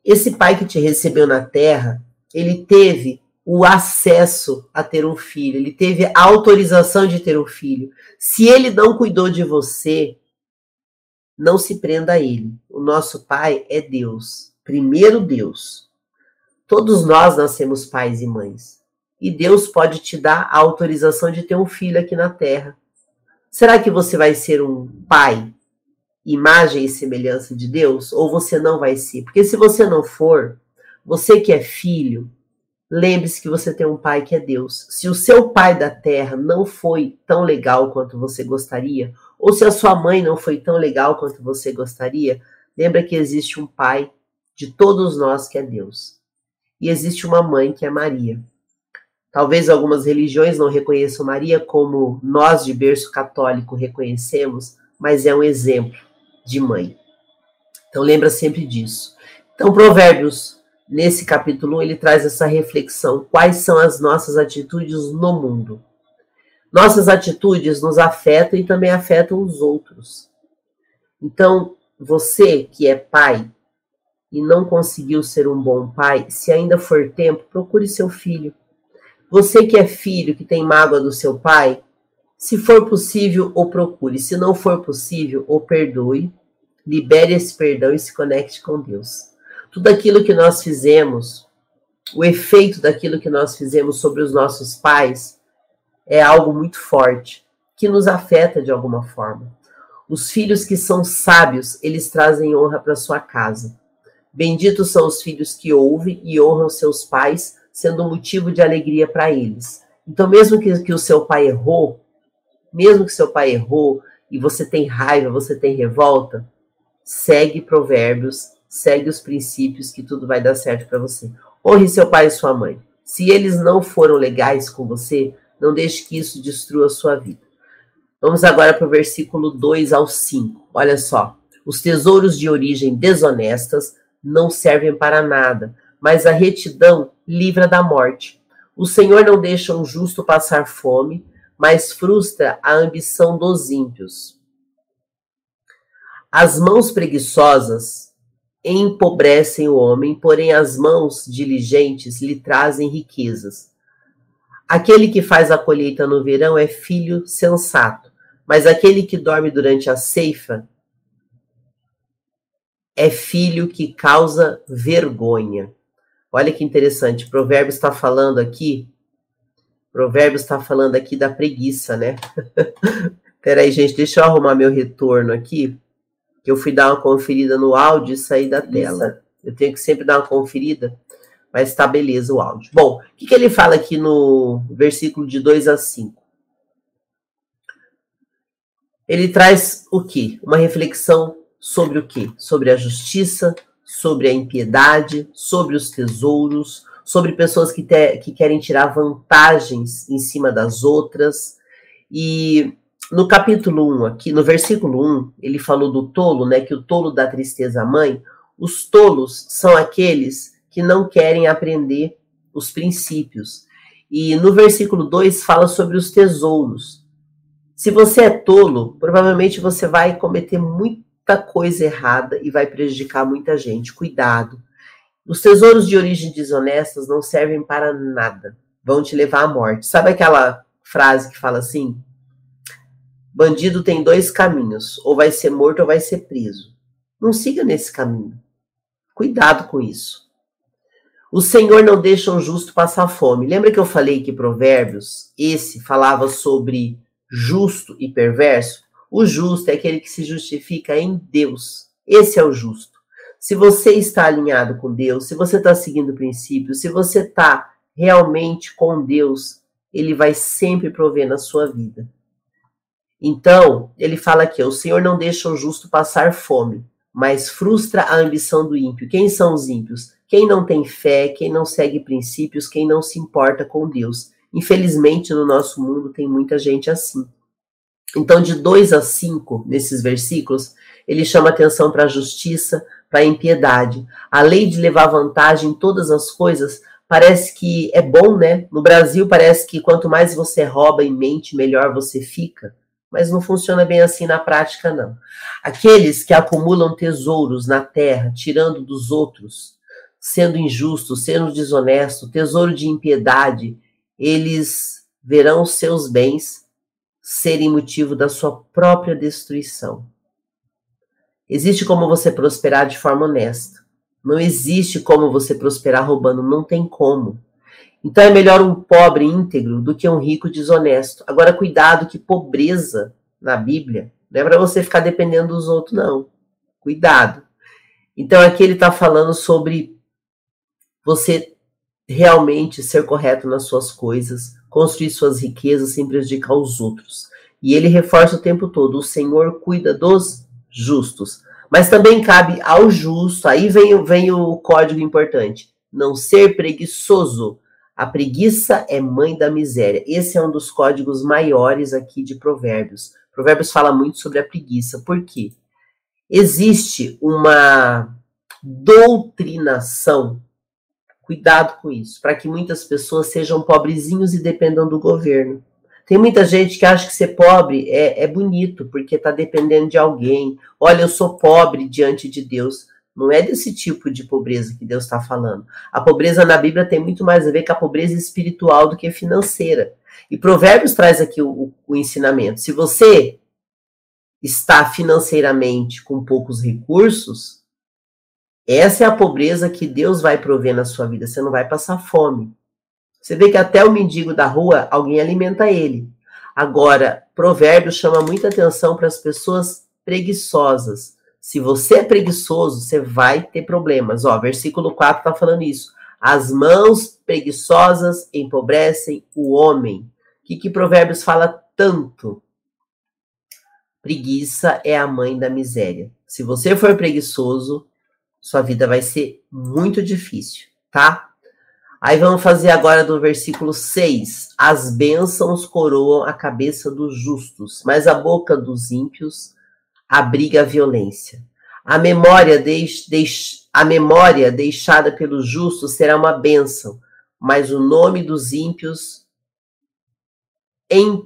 Esse pai que te recebeu na terra, ele teve o acesso a ter um filho, ele teve a autorização de ter um filho. Se ele não cuidou de você, não se prenda a ele. O nosso pai é Deus, primeiro Deus. Todos nós nascemos pais e mães. E Deus pode te dar a autorização de ter um filho aqui na terra. Será que você vai ser um pai, imagem e semelhança de Deus? Ou você não vai ser? Porque se você não for, você que é filho, lembre-se que você tem um pai que é Deus. Se o seu pai da terra não foi tão legal quanto você gostaria, ou se a sua mãe não foi tão legal quanto você gostaria, lembra que existe um pai de todos nós que é Deus e existe uma mãe que é Maria. Talvez algumas religiões não reconheçam Maria como nós de berço católico reconhecemos, mas é um exemplo de mãe. Então lembra sempre disso. Então Provérbios, nesse capítulo 1, ele traz essa reflexão, quais são as nossas atitudes no mundo? Nossas atitudes nos afetam e também afetam os outros. Então, você que é pai, e não conseguiu ser um bom pai, se ainda for tempo, procure seu filho. Você que é filho, que tem mágoa do seu pai, se for possível, o procure. Se não for possível, o perdoe, libere esse perdão e se conecte com Deus. Tudo aquilo que nós fizemos, o efeito daquilo que nós fizemos sobre os nossos pais, é algo muito forte, que nos afeta de alguma forma. Os filhos que são sábios, eles trazem honra para sua casa. Benditos são os filhos que ouvem e honram seus pais, sendo um motivo de alegria para eles. Então, mesmo que, que o seu pai errou, mesmo que seu pai errou e você tem raiva, você tem revolta, segue provérbios, segue os princípios que tudo vai dar certo para você. Honre seu pai e sua mãe. Se eles não foram legais com você, não deixe que isso destrua a sua vida. Vamos agora para o versículo 2 ao 5. Olha só. Os tesouros de origem desonestas não servem para nada, mas a retidão livra da morte. O Senhor não deixa um justo passar fome, mas frustra a ambição dos ímpios. As mãos preguiçosas empobrecem o homem, porém as mãos diligentes lhe trazem riquezas. Aquele que faz a colheita no verão é filho sensato, mas aquele que dorme durante a ceifa é filho que causa vergonha. Olha que interessante, Provérbios está falando aqui, Provérbios está falando aqui da preguiça, né? Peraí, gente, deixa eu arrumar meu retorno aqui, que eu fui dar uma conferida no áudio e sair da tela. Eu tenho que sempre dar uma conferida, mas está beleza o áudio. Bom, o que, que ele fala aqui no versículo de 2 a 5? Ele traz o quê? Uma reflexão sobre o quê? Sobre a justiça, sobre a impiedade, sobre os tesouros, sobre pessoas que, te, que querem tirar vantagens em cima das outras. E no capítulo 1, aqui, no versículo 1, ele falou do tolo, né? Que o tolo dá tristeza à mãe. Os tolos são aqueles que não querem aprender os princípios. E no versículo 2 fala sobre os tesouros. Se você é tolo, provavelmente você vai cometer muito muita coisa errada e vai prejudicar muita gente. Cuidado. Os tesouros de origem desonestas não servem para nada. Vão te levar à morte. Sabe aquela frase que fala assim? Bandido tem dois caminhos: ou vai ser morto ou vai ser preso. Não siga nesse caminho. Cuidado com isso. O Senhor não deixa um justo passar fome. Lembra que eu falei que Provérbios, esse falava sobre justo e perverso? O justo é aquele que se justifica em Deus. Esse é o justo. Se você está alinhado com Deus, se você está seguindo princípios, se você está realmente com Deus, Ele vai sempre prover na sua vida. Então, ele fala aqui: o Senhor não deixa o justo passar fome, mas frustra a ambição do ímpio. Quem são os ímpios? Quem não tem fé, quem não segue princípios, quem não se importa com Deus. Infelizmente, no nosso mundo tem muita gente assim. Então, de 2 a 5, nesses versículos, ele chama atenção para a justiça, para a impiedade. A lei de levar vantagem em todas as coisas parece que é bom, né? No Brasil, parece que quanto mais você rouba em mente, melhor você fica mas não funciona bem assim na prática, não. Aqueles que acumulam tesouros na terra, tirando dos outros, sendo injustos, sendo desonestos, tesouro de impiedade, eles verão seus bens serem motivo da sua própria destruição. Existe como você prosperar de forma honesta. Não existe como você prosperar roubando, não tem como. Então é melhor um pobre íntegro do que um rico desonesto. Agora, cuidado que pobreza na Bíblia não é para você ficar dependendo dos outros, não. Cuidado. Então aqui ele está falando sobre você realmente ser correto nas suas coisas, construir suas riquezas sem prejudicar os outros. E ele reforça o tempo todo: o Senhor cuida dos justos. Mas também cabe ao justo, aí vem, vem o código importante: não ser preguiçoso a preguiça é mãe da miséria. Esse é um dos códigos maiores aqui de Provérbios. Provérbios fala muito sobre a preguiça. Por quê? Existe uma doutrinação, cuidado com isso, para que muitas pessoas sejam pobrezinhos e dependam do governo. Tem muita gente que acha que ser pobre é, é bonito, porque está dependendo de alguém. Olha, eu sou pobre diante de Deus. Não é desse tipo de pobreza que Deus está falando. A pobreza na Bíblia tem muito mais a ver com a pobreza espiritual do que financeira. E Provérbios traz aqui o, o ensinamento. Se você está financeiramente com poucos recursos, essa é a pobreza que Deus vai prover na sua vida. Você não vai passar fome. Você vê que até o mendigo da rua, alguém alimenta ele. Agora, Provérbios chama muita atenção para as pessoas preguiçosas se você é preguiçoso, você vai ter problemas. Ó, versículo 4 está falando isso. As mãos preguiçosas empobrecem o homem. O que, que Provérbios fala tanto? Preguiça é a mãe da miséria. Se você for preguiçoso, sua vida vai ser muito difícil, tá? Aí vamos fazer agora do versículo 6. As bênçãos coroam a cabeça dos justos, mas a boca dos ímpios abriga a violência. A memória, deix, deix, a memória deixada pelos justos será uma bênção, mas o nome dos ímpios em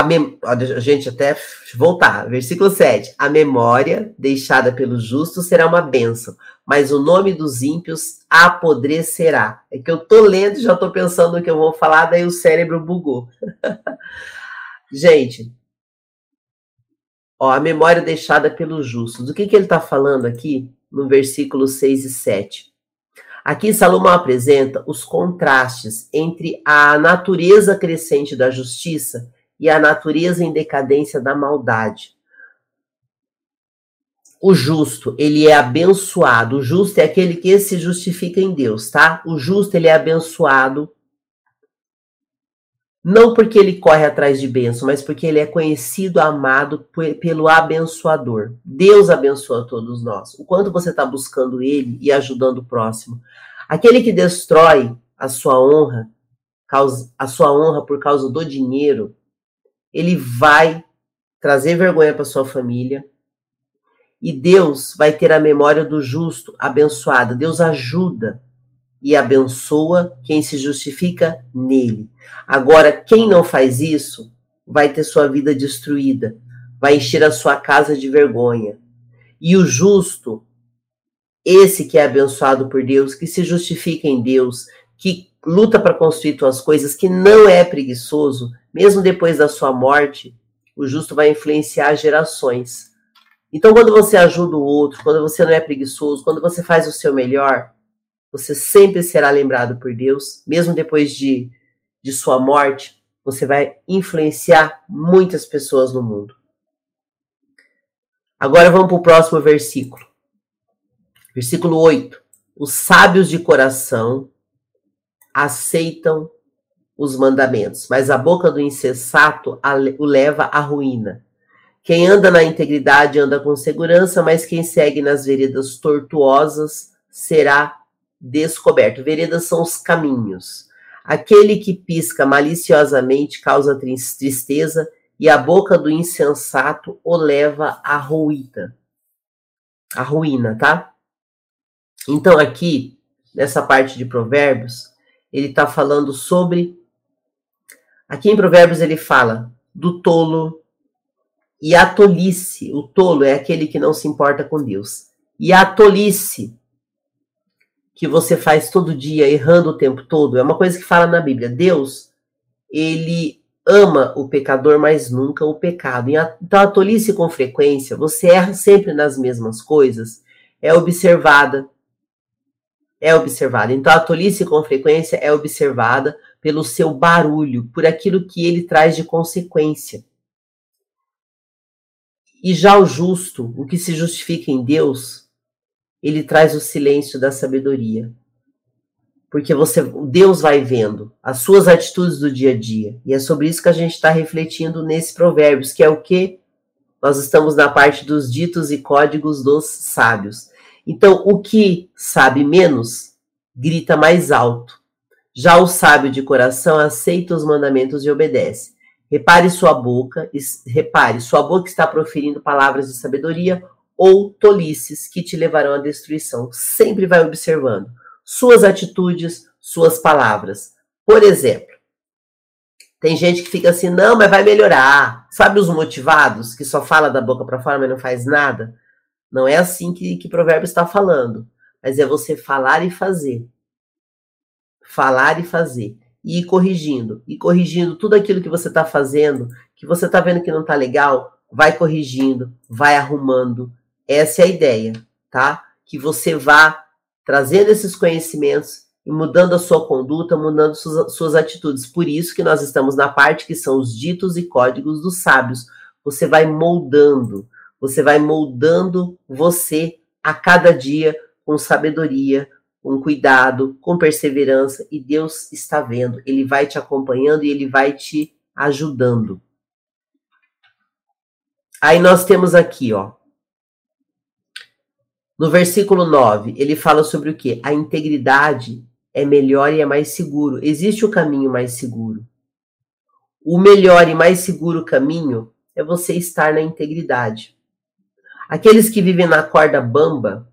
a, a gente até voltar, versículo 7. A memória deixada pelos justos será uma bênção, mas o nome dos ímpios apodrecerá. É que eu tô lendo e já tô pensando no que eu vou falar, daí o cérebro bugou. gente, Ó, a memória deixada pelos justos. O que, que ele está falando aqui no versículo 6 e 7? Aqui Salomão apresenta os contrastes entre a natureza crescente da justiça e a natureza em decadência da maldade. O justo, ele é abençoado. O justo é aquele que se justifica em Deus, tá? O justo, ele é abençoado não porque ele corre atrás de bênção, mas porque ele é conhecido, amado pelo abençoador. Deus abençoa todos nós. O quanto você está buscando ele e ajudando o próximo. Aquele que destrói a sua honra, a sua honra por causa do dinheiro, ele vai trazer vergonha para sua família. E Deus vai ter a memória do justo abençoada. Deus ajuda e abençoa quem se justifica nele. Agora, quem não faz isso vai ter sua vida destruída, vai encher a sua casa de vergonha. E o justo, esse que é abençoado por Deus, que se justifica em Deus, que luta para construir suas coisas, que não é preguiçoso, mesmo depois da sua morte, o justo vai influenciar gerações. Então, quando você ajuda o outro, quando você não é preguiçoso, quando você faz o seu melhor, você sempre será lembrado por Deus, mesmo depois de, de sua morte, você vai influenciar muitas pessoas no mundo. Agora vamos para o próximo versículo. Versículo 8. Os sábios de coração aceitam os mandamentos, mas a boca do insensato o leva à ruína. Quem anda na integridade anda com segurança, mas quem segue nas veredas tortuosas será descoberto. Veredas são os caminhos. Aquele que pisca maliciosamente causa tristeza, e a boca do insensato o leva à ruína. A ruína, tá? Então, aqui, nessa parte de Provérbios, ele está falando sobre. Aqui em Provérbios ele fala do tolo e a tolice. O tolo é aquele que não se importa com Deus. E a tolice que você faz todo dia, errando o tempo todo, é uma coisa que fala na Bíblia. Deus, ele ama o pecador, mas nunca o pecado. Então a tolice com frequência, você erra sempre nas mesmas coisas, é observada. É observada. Então a tolice com frequência é observada pelo seu barulho, por aquilo que ele traz de consequência. E já o justo, o que se justifica em Deus, ele traz o silêncio da sabedoria. Porque você, Deus vai vendo as suas atitudes do dia a dia. E é sobre isso que a gente está refletindo nesse provérbios, que é o que nós estamos na parte dos ditos e códigos dos sábios. Então, o que sabe menos, grita mais alto. Já o sábio de coração aceita os mandamentos e obedece. Repare sua boca, repare, sua boca está proferindo palavras de sabedoria ou tolices que te levarão à destruição. Sempre vai observando suas atitudes, suas palavras. Por exemplo, tem gente que fica assim, não, mas vai melhorar. Sabe os motivados que só fala da boca para fora, mas não faz nada? Não é assim que, que provérbio está falando. Mas é você falar e fazer. Falar e fazer. E ir corrigindo. E corrigindo tudo aquilo que você está fazendo, que você está vendo que não está legal, vai corrigindo, vai arrumando, essa é a ideia, tá? Que você vá trazendo esses conhecimentos e mudando a sua conduta, mudando suas, suas atitudes. Por isso que nós estamos na parte que são os ditos e códigos dos sábios. Você vai moldando, você vai moldando você a cada dia com sabedoria, com cuidado, com perseverança, e Deus está vendo, Ele vai te acompanhando e Ele vai te ajudando. Aí nós temos aqui, ó, no versículo 9, ele fala sobre o que? A integridade é melhor e é mais seguro. Existe o caminho mais seguro. O melhor e mais seguro caminho é você estar na integridade. Aqueles que vivem na corda bamba,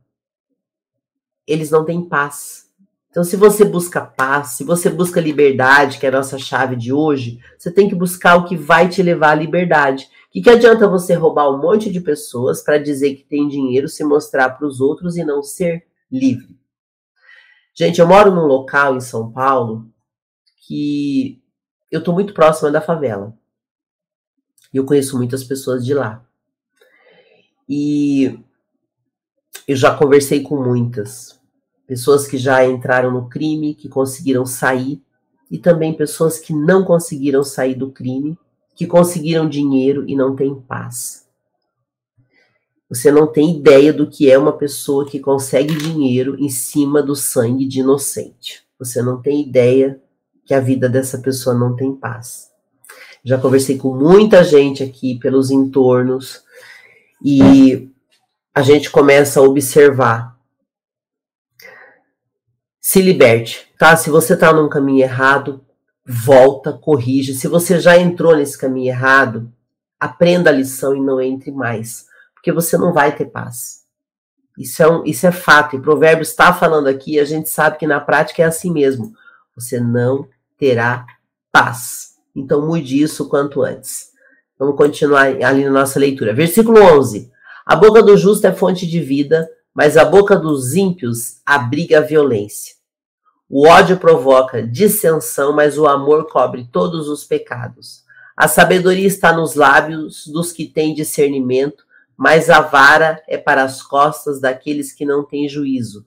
eles não têm paz. Então, se você busca paz, se você busca liberdade, que é a nossa chave de hoje, você tem que buscar o que vai te levar à liberdade. O que, que adianta você roubar um monte de pessoas para dizer que tem dinheiro, se mostrar para os outros e não ser livre? Gente, eu moro num local em São Paulo que eu estou muito próxima da favela. E eu conheço muitas pessoas de lá. E eu já conversei com muitas. Pessoas que já entraram no crime, que conseguiram sair, e também pessoas que não conseguiram sair do crime que conseguiram dinheiro e não têm paz. Você não tem ideia do que é uma pessoa que consegue dinheiro em cima do sangue de inocente. Você não tem ideia que a vida dessa pessoa não tem paz. Já conversei com muita gente aqui pelos entornos e a gente começa a observar. Se liberte, tá? Se você tá num caminho errado, volta, corrige. Se você já entrou nesse caminho errado, aprenda a lição e não entre mais, porque você não vai ter paz. Isso é, um, isso é fato. E Provérbios está falando aqui, a gente sabe que na prática é assim mesmo. Você não terá paz. Então mude isso quanto antes. Vamos continuar ali na nossa leitura. Versículo 11. A boca do justo é fonte de vida, mas a boca dos ímpios abriga a violência. O ódio provoca dissensão, mas o amor cobre todos os pecados. A sabedoria está nos lábios dos que têm discernimento, mas a vara é para as costas daqueles que não têm juízo.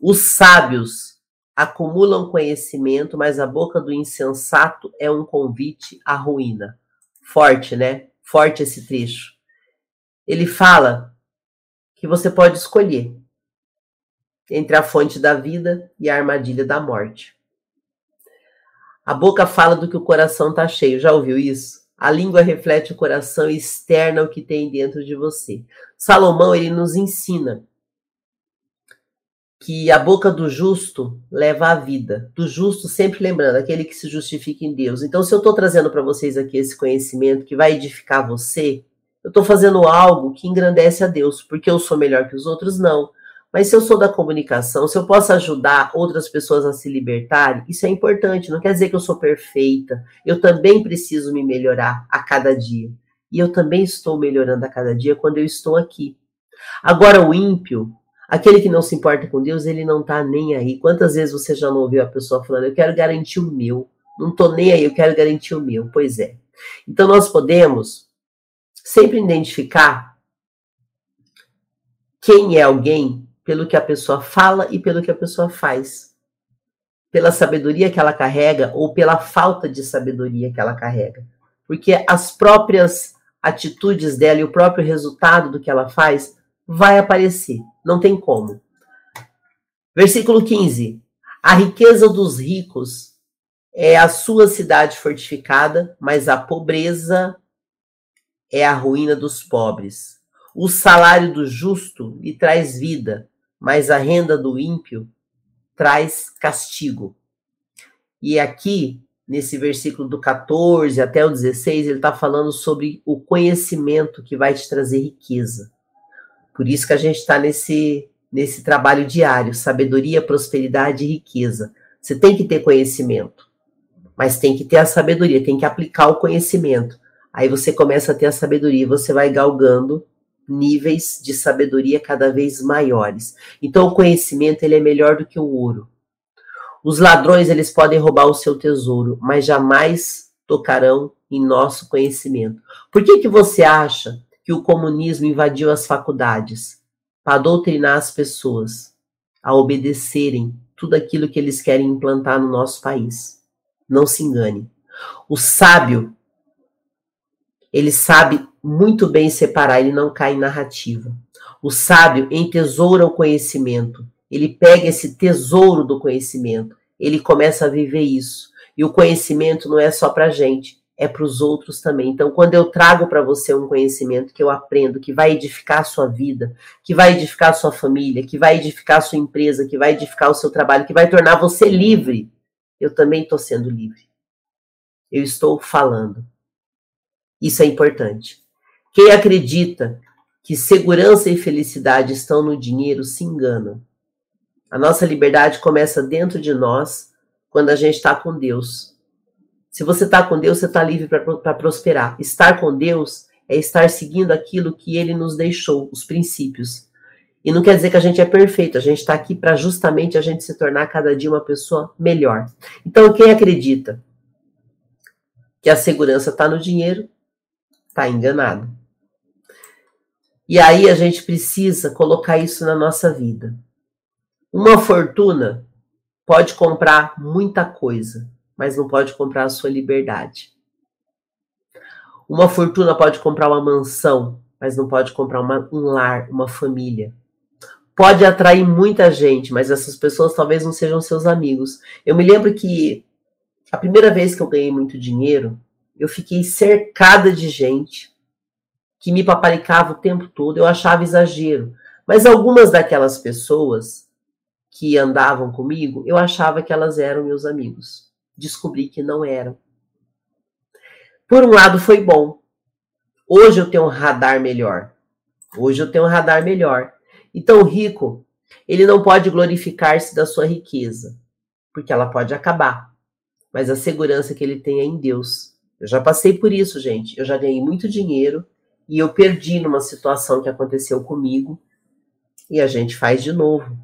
Os sábios acumulam conhecimento, mas a boca do insensato é um convite à ruína. Forte, né? Forte esse trecho. Ele fala que você pode escolher entre a fonte da vida e a armadilha da morte. A boca fala do que o coração está cheio. Já ouviu isso? A língua reflete o coração e externa o que tem dentro de você. Salomão ele nos ensina que a boca do justo leva à vida. Do justo, sempre lembrando, aquele que se justifica em Deus. Então, se eu estou trazendo para vocês aqui esse conhecimento que vai edificar você, eu estou fazendo algo que engrandece a Deus, porque eu sou melhor que os outros? Não. Mas se eu sou da comunicação, se eu posso ajudar outras pessoas a se libertarem, isso é importante. Não quer dizer que eu sou perfeita. Eu também preciso me melhorar a cada dia. E eu também estou melhorando a cada dia quando eu estou aqui. Agora, o ímpio, aquele que não se importa com Deus, ele não está nem aí. Quantas vezes você já não ouviu a pessoa falando, eu quero garantir o meu. Não estou nem aí, eu quero garantir o meu. Pois é. Então, nós podemos sempre identificar quem é alguém pelo que a pessoa fala e pelo que a pessoa faz. Pela sabedoria que ela carrega ou pela falta de sabedoria que ela carrega. Porque as próprias atitudes dela e o próprio resultado do que ela faz vai aparecer. Não tem como. Versículo 15. A riqueza dos ricos é a sua cidade fortificada, mas a pobreza é a ruína dos pobres. O salário do justo lhe traz vida, mas a renda do ímpio traz castigo. E aqui, nesse versículo do 14 até o 16, ele está falando sobre o conhecimento que vai te trazer riqueza. Por isso que a gente está nesse, nesse trabalho diário: sabedoria, prosperidade e riqueza. Você tem que ter conhecimento, mas tem que ter a sabedoria, tem que aplicar o conhecimento. Aí você começa a ter a sabedoria, você vai galgando níveis de sabedoria cada vez maiores. Então o conhecimento ele é melhor do que o ouro. Os ladrões eles podem roubar o seu tesouro, mas jamais tocarão em nosso conhecimento. Por que que você acha que o comunismo invadiu as faculdades? Para doutrinar as pessoas a obedecerem tudo aquilo que eles querem implantar no nosso país. Não se engane. O sábio ele sabe muito bem separar, ele não cai em narrativa. O sábio entesoura o conhecimento, ele pega esse tesouro do conhecimento, ele começa a viver isso. E o conhecimento não é só para gente, é para os outros também. Então, quando eu trago para você um conhecimento que eu aprendo, que vai edificar a sua vida, que vai edificar a sua família, que vai edificar a sua empresa, que vai edificar o seu trabalho, que vai tornar você livre, eu também estou sendo livre. Eu estou falando. Isso é importante. Quem acredita que segurança e felicidade estão no dinheiro se engana. A nossa liberdade começa dentro de nós quando a gente está com Deus. Se você está com Deus, você está livre para prosperar. Estar com Deus é estar seguindo aquilo que Ele nos deixou, os princípios. E não quer dizer que a gente é perfeito, a gente está aqui para justamente a gente se tornar cada dia uma pessoa melhor. Então, quem acredita que a segurança está no dinheiro, está enganado. E aí a gente precisa colocar isso na nossa vida. Uma fortuna pode comprar muita coisa, mas não pode comprar a sua liberdade. Uma fortuna pode comprar uma mansão, mas não pode comprar uma, um lar, uma família. Pode atrair muita gente, mas essas pessoas talvez não sejam seus amigos. Eu me lembro que a primeira vez que eu ganhei muito dinheiro, eu fiquei cercada de gente que me paparicava o tempo todo, eu achava exagero. Mas algumas daquelas pessoas que andavam comigo, eu achava que elas eram meus amigos. Descobri que não eram. Por um lado foi bom. Hoje eu tenho um radar melhor. Hoje eu tenho um radar melhor. Então o rico, ele não pode glorificar-se da sua riqueza, porque ela pode acabar. Mas a segurança que ele tem é em Deus. Eu já passei por isso, gente. Eu já ganhei muito dinheiro e eu perdi numa situação que aconteceu comigo e a gente faz de novo.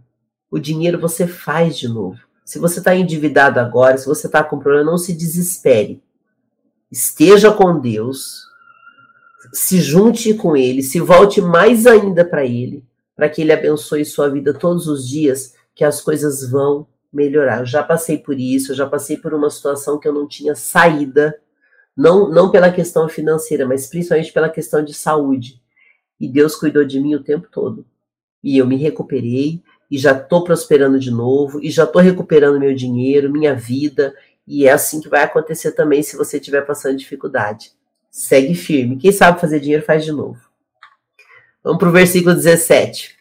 O dinheiro você faz de novo. Se você está endividado agora, se você está com problema, não se desespere. Esteja com Deus, se junte com Ele, se volte mais ainda para Ele, para que Ele abençoe sua vida todos os dias, que as coisas vão melhorar. Eu já passei por isso, eu já passei por uma situação que eu não tinha saída, não, não pela questão financeira, mas principalmente pela questão de saúde. E Deus cuidou de mim o tempo todo. E eu me recuperei, e já estou prosperando de novo, e já estou recuperando meu dinheiro, minha vida, e é assim que vai acontecer também se você estiver passando dificuldade. Segue firme. Quem sabe fazer dinheiro faz de novo. Vamos para o versículo 17.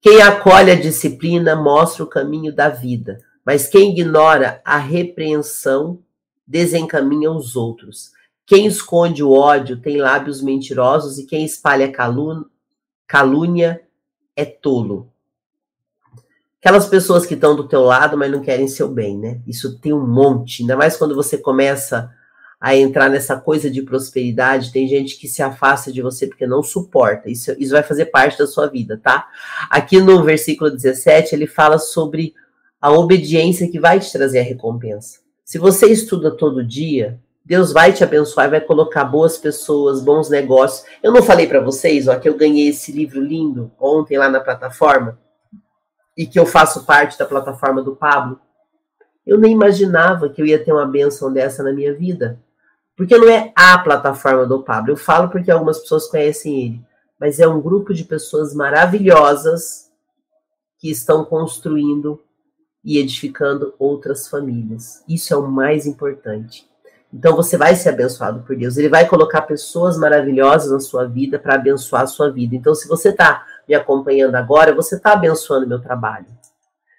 Quem acolhe a disciplina mostra o caminho da vida, mas quem ignora a repreensão desencaminha os outros. Quem esconde o ódio tem lábios mentirosos e quem espalha calúnia é tolo. Aquelas pessoas que estão do teu lado, mas não querem seu bem, né? Isso tem um monte, ainda mais quando você começa a entrar nessa coisa de prosperidade, tem gente que se afasta de você porque não suporta. Isso, isso vai fazer parte da sua vida, tá? Aqui no versículo 17, ele fala sobre a obediência que vai te trazer a recompensa. Se você estuda todo dia, Deus vai te abençoar, vai colocar boas pessoas, bons negócios. Eu não falei para vocês, ó, que eu ganhei esse livro lindo ontem lá na plataforma e que eu faço parte da plataforma do Pablo. Eu nem imaginava que eu ia ter uma benção dessa na minha vida. Porque não é a plataforma do Pablo. Eu falo porque algumas pessoas conhecem ele. Mas é um grupo de pessoas maravilhosas que estão construindo e edificando outras famílias. Isso é o mais importante. Então você vai ser abençoado por Deus. Ele vai colocar pessoas maravilhosas na sua vida para abençoar a sua vida. Então, se você está me acompanhando agora, você está abençoando meu trabalho.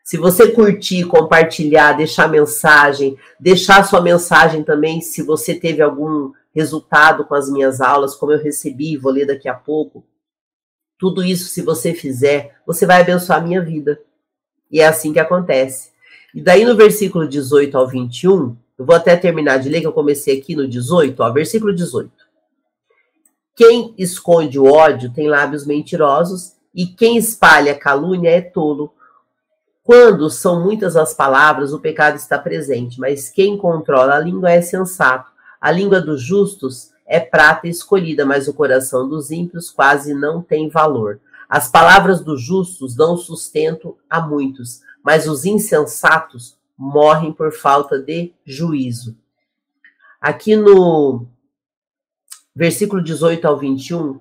Se você curtir, compartilhar, deixar mensagem, deixar sua mensagem também se você teve algum resultado com as minhas aulas, como eu recebi, vou ler daqui a pouco. Tudo isso, se você fizer, você vai abençoar a minha vida. E é assim que acontece. E daí no versículo 18 ao 21, eu vou até terminar de ler, que eu comecei aqui no 18, ó, versículo 18. Quem esconde o ódio tem lábios mentirosos, e quem espalha calúnia é tolo. Quando são muitas as palavras, o pecado está presente, mas quem controla a língua é sensato. A língua dos justos é prata escolhida, mas o coração dos ímpios quase não tem valor. As palavras dos justos dão sustento a muitos, mas os insensatos morrem por falta de juízo. Aqui no versículo 18 ao 21,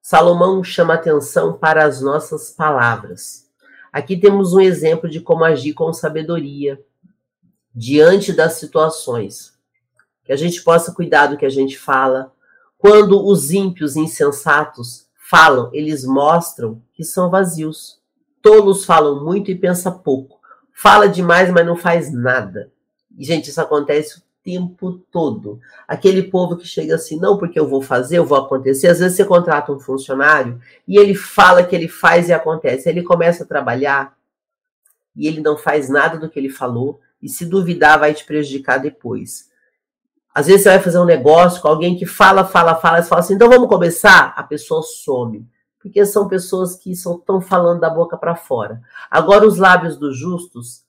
Salomão chama atenção para as nossas palavras. Aqui temos um exemplo de como agir com sabedoria diante das situações. Que a gente possa cuidar do que a gente fala. Quando os ímpios insensatos falam, eles mostram que são vazios. Tolos falam muito e pensa pouco. Fala demais, mas não faz nada. E, gente, isso acontece tempo todo. Aquele povo que chega assim, não porque eu vou fazer, eu vou acontecer. Às vezes você contrata um funcionário e ele fala que ele faz e acontece. Ele começa a trabalhar e ele não faz nada do que ele falou e se duvidar vai te prejudicar depois. Às vezes você vai fazer um negócio com alguém que fala, fala, fala, e fala assim, então vamos começar? A pessoa some. Porque são pessoas que estão falando da boca para fora. Agora, os lábios dos justos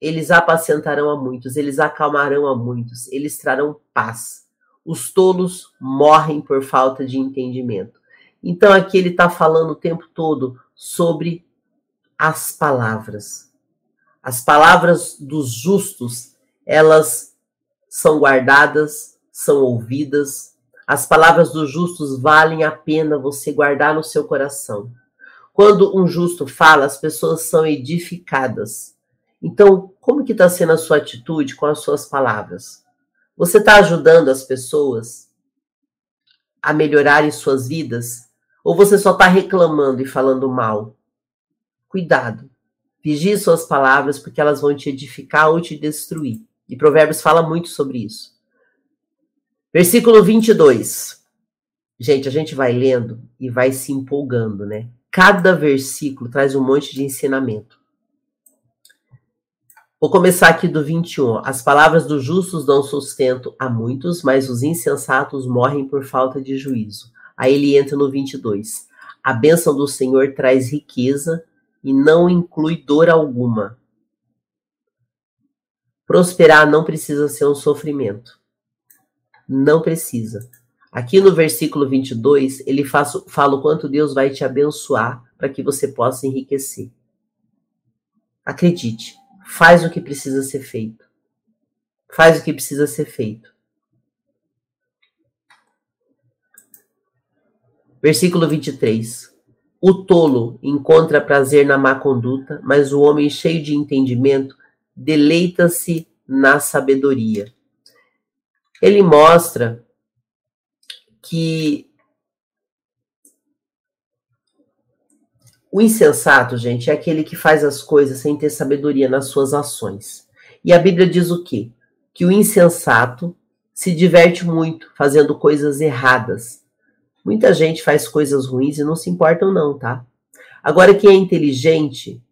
eles apacentarão a muitos, eles acalmarão a muitos, eles trarão paz. Os tolos morrem por falta de entendimento. Então aqui ele está falando o tempo todo sobre as palavras. As palavras dos justos, elas são guardadas, são ouvidas. As palavras dos justos valem a pena você guardar no seu coração. Quando um justo fala, as pessoas são edificadas então, como que está sendo a sua atitude com as suas palavras? Você está ajudando as pessoas a melhorarem suas vidas? Ou você só está reclamando e falando mal? Cuidado. Vigie suas palavras, porque elas vão te edificar ou te destruir. E Provérbios fala muito sobre isso. Versículo 22. Gente, a gente vai lendo e vai se empolgando, né? Cada versículo traz um monte de ensinamento. Vou começar aqui do 21. As palavras dos justos dão sustento a muitos, mas os insensatos morrem por falta de juízo. Aí ele entra no 22. A bênção do Senhor traz riqueza e não inclui dor alguma. Prosperar não precisa ser um sofrimento. Não precisa. Aqui no versículo 22, ele fala o quanto Deus vai te abençoar para que você possa enriquecer. acredite, faz o que precisa ser feito. Faz o que precisa ser feito. Versículo 23. O tolo encontra prazer na má conduta, mas o homem cheio de entendimento deleita-se na sabedoria. Ele mostra que o insensato, gente, é aquele que faz as coisas sem ter sabedoria nas suas ações. E a Bíblia diz o quê? Que o insensato se diverte muito fazendo coisas erradas. Muita gente faz coisas ruins e não se importam não, tá? Agora quem é inteligente,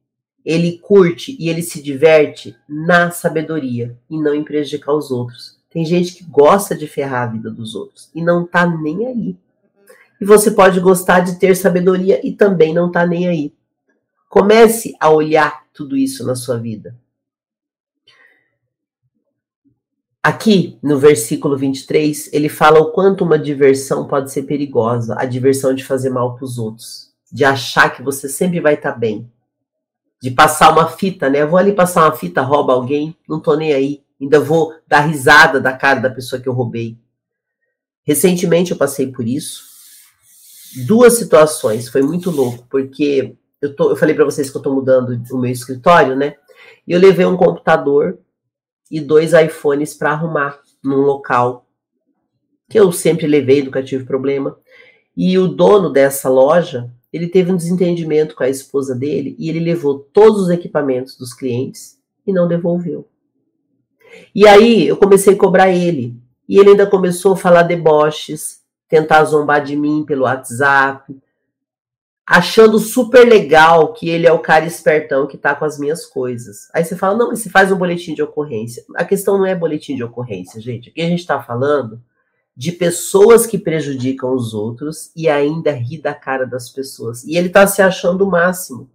ele curte e ele se diverte na sabedoria e não em prejudicar os outros. Tem gente que gosta de ferrar a vida dos outros e não tá nem aí. E você pode gostar de ter sabedoria e também não tá nem aí. Comece a olhar tudo isso na sua vida. Aqui, no versículo 23, ele fala o quanto uma diversão pode ser perigosa, a diversão de fazer mal para os outros, de achar que você sempre vai estar tá bem, de passar uma fita, né? Eu vou ali passar uma fita, rouba alguém, não tô nem aí. Ainda vou dar risada da cara da pessoa que eu roubei. Recentemente eu passei por isso. Duas situações, foi muito louco, porque eu, tô, eu falei para vocês que eu tô mudando o meu escritório, né? E eu levei um computador e dois iPhones para arrumar num local que eu sempre levei, nunca tive problema. E o dono dessa loja, ele teve um desentendimento com a esposa dele e ele levou todos os equipamentos dos clientes e não devolveu. E aí eu comecei a cobrar ele. E ele ainda começou a falar deboches, tentar zombar de mim pelo WhatsApp, achando super legal que ele é o cara espertão que tá com as minhas coisas. Aí você fala, não, mas você faz um boletim de ocorrência. A questão não é boletim de ocorrência, gente. Aqui a gente tá falando de pessoas que prejudicam os outros e ainda ri da cara das pessoas. E ele tá se achando o máximo,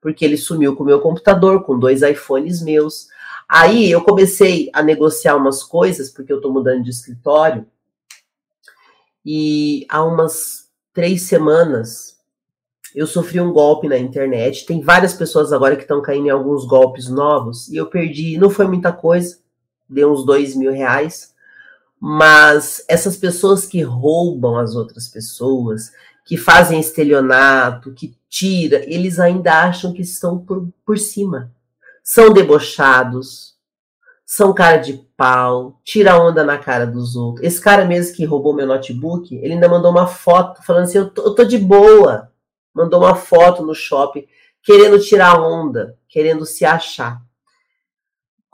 porque ele sumiu com o meu computador, com dois iPhones meus, Aí eu comecei a negociar umas coisas, porque eu estou mudando de escritório, e há umas três semanas eu sofri um golpe na internet. Tem várias pessoas agora que estão caindo em alguns golpes novos, e eu perdi, não foi muita coisa, deu uns dois mil reais, mas essas pessoas que roubam as outras pessoas, que fazem estelionato, que tira, eles ainda acham que estão por, por cima são debochados, são cara de pau, tira onda na cara dos outros. Esse cara mesmo que roubou meu notebook, ele ainda mandou uma foto falando assim: eu tô, eu tô de boa. Mandou uma foto no shopping, querendo tirar onda, querendo se achar.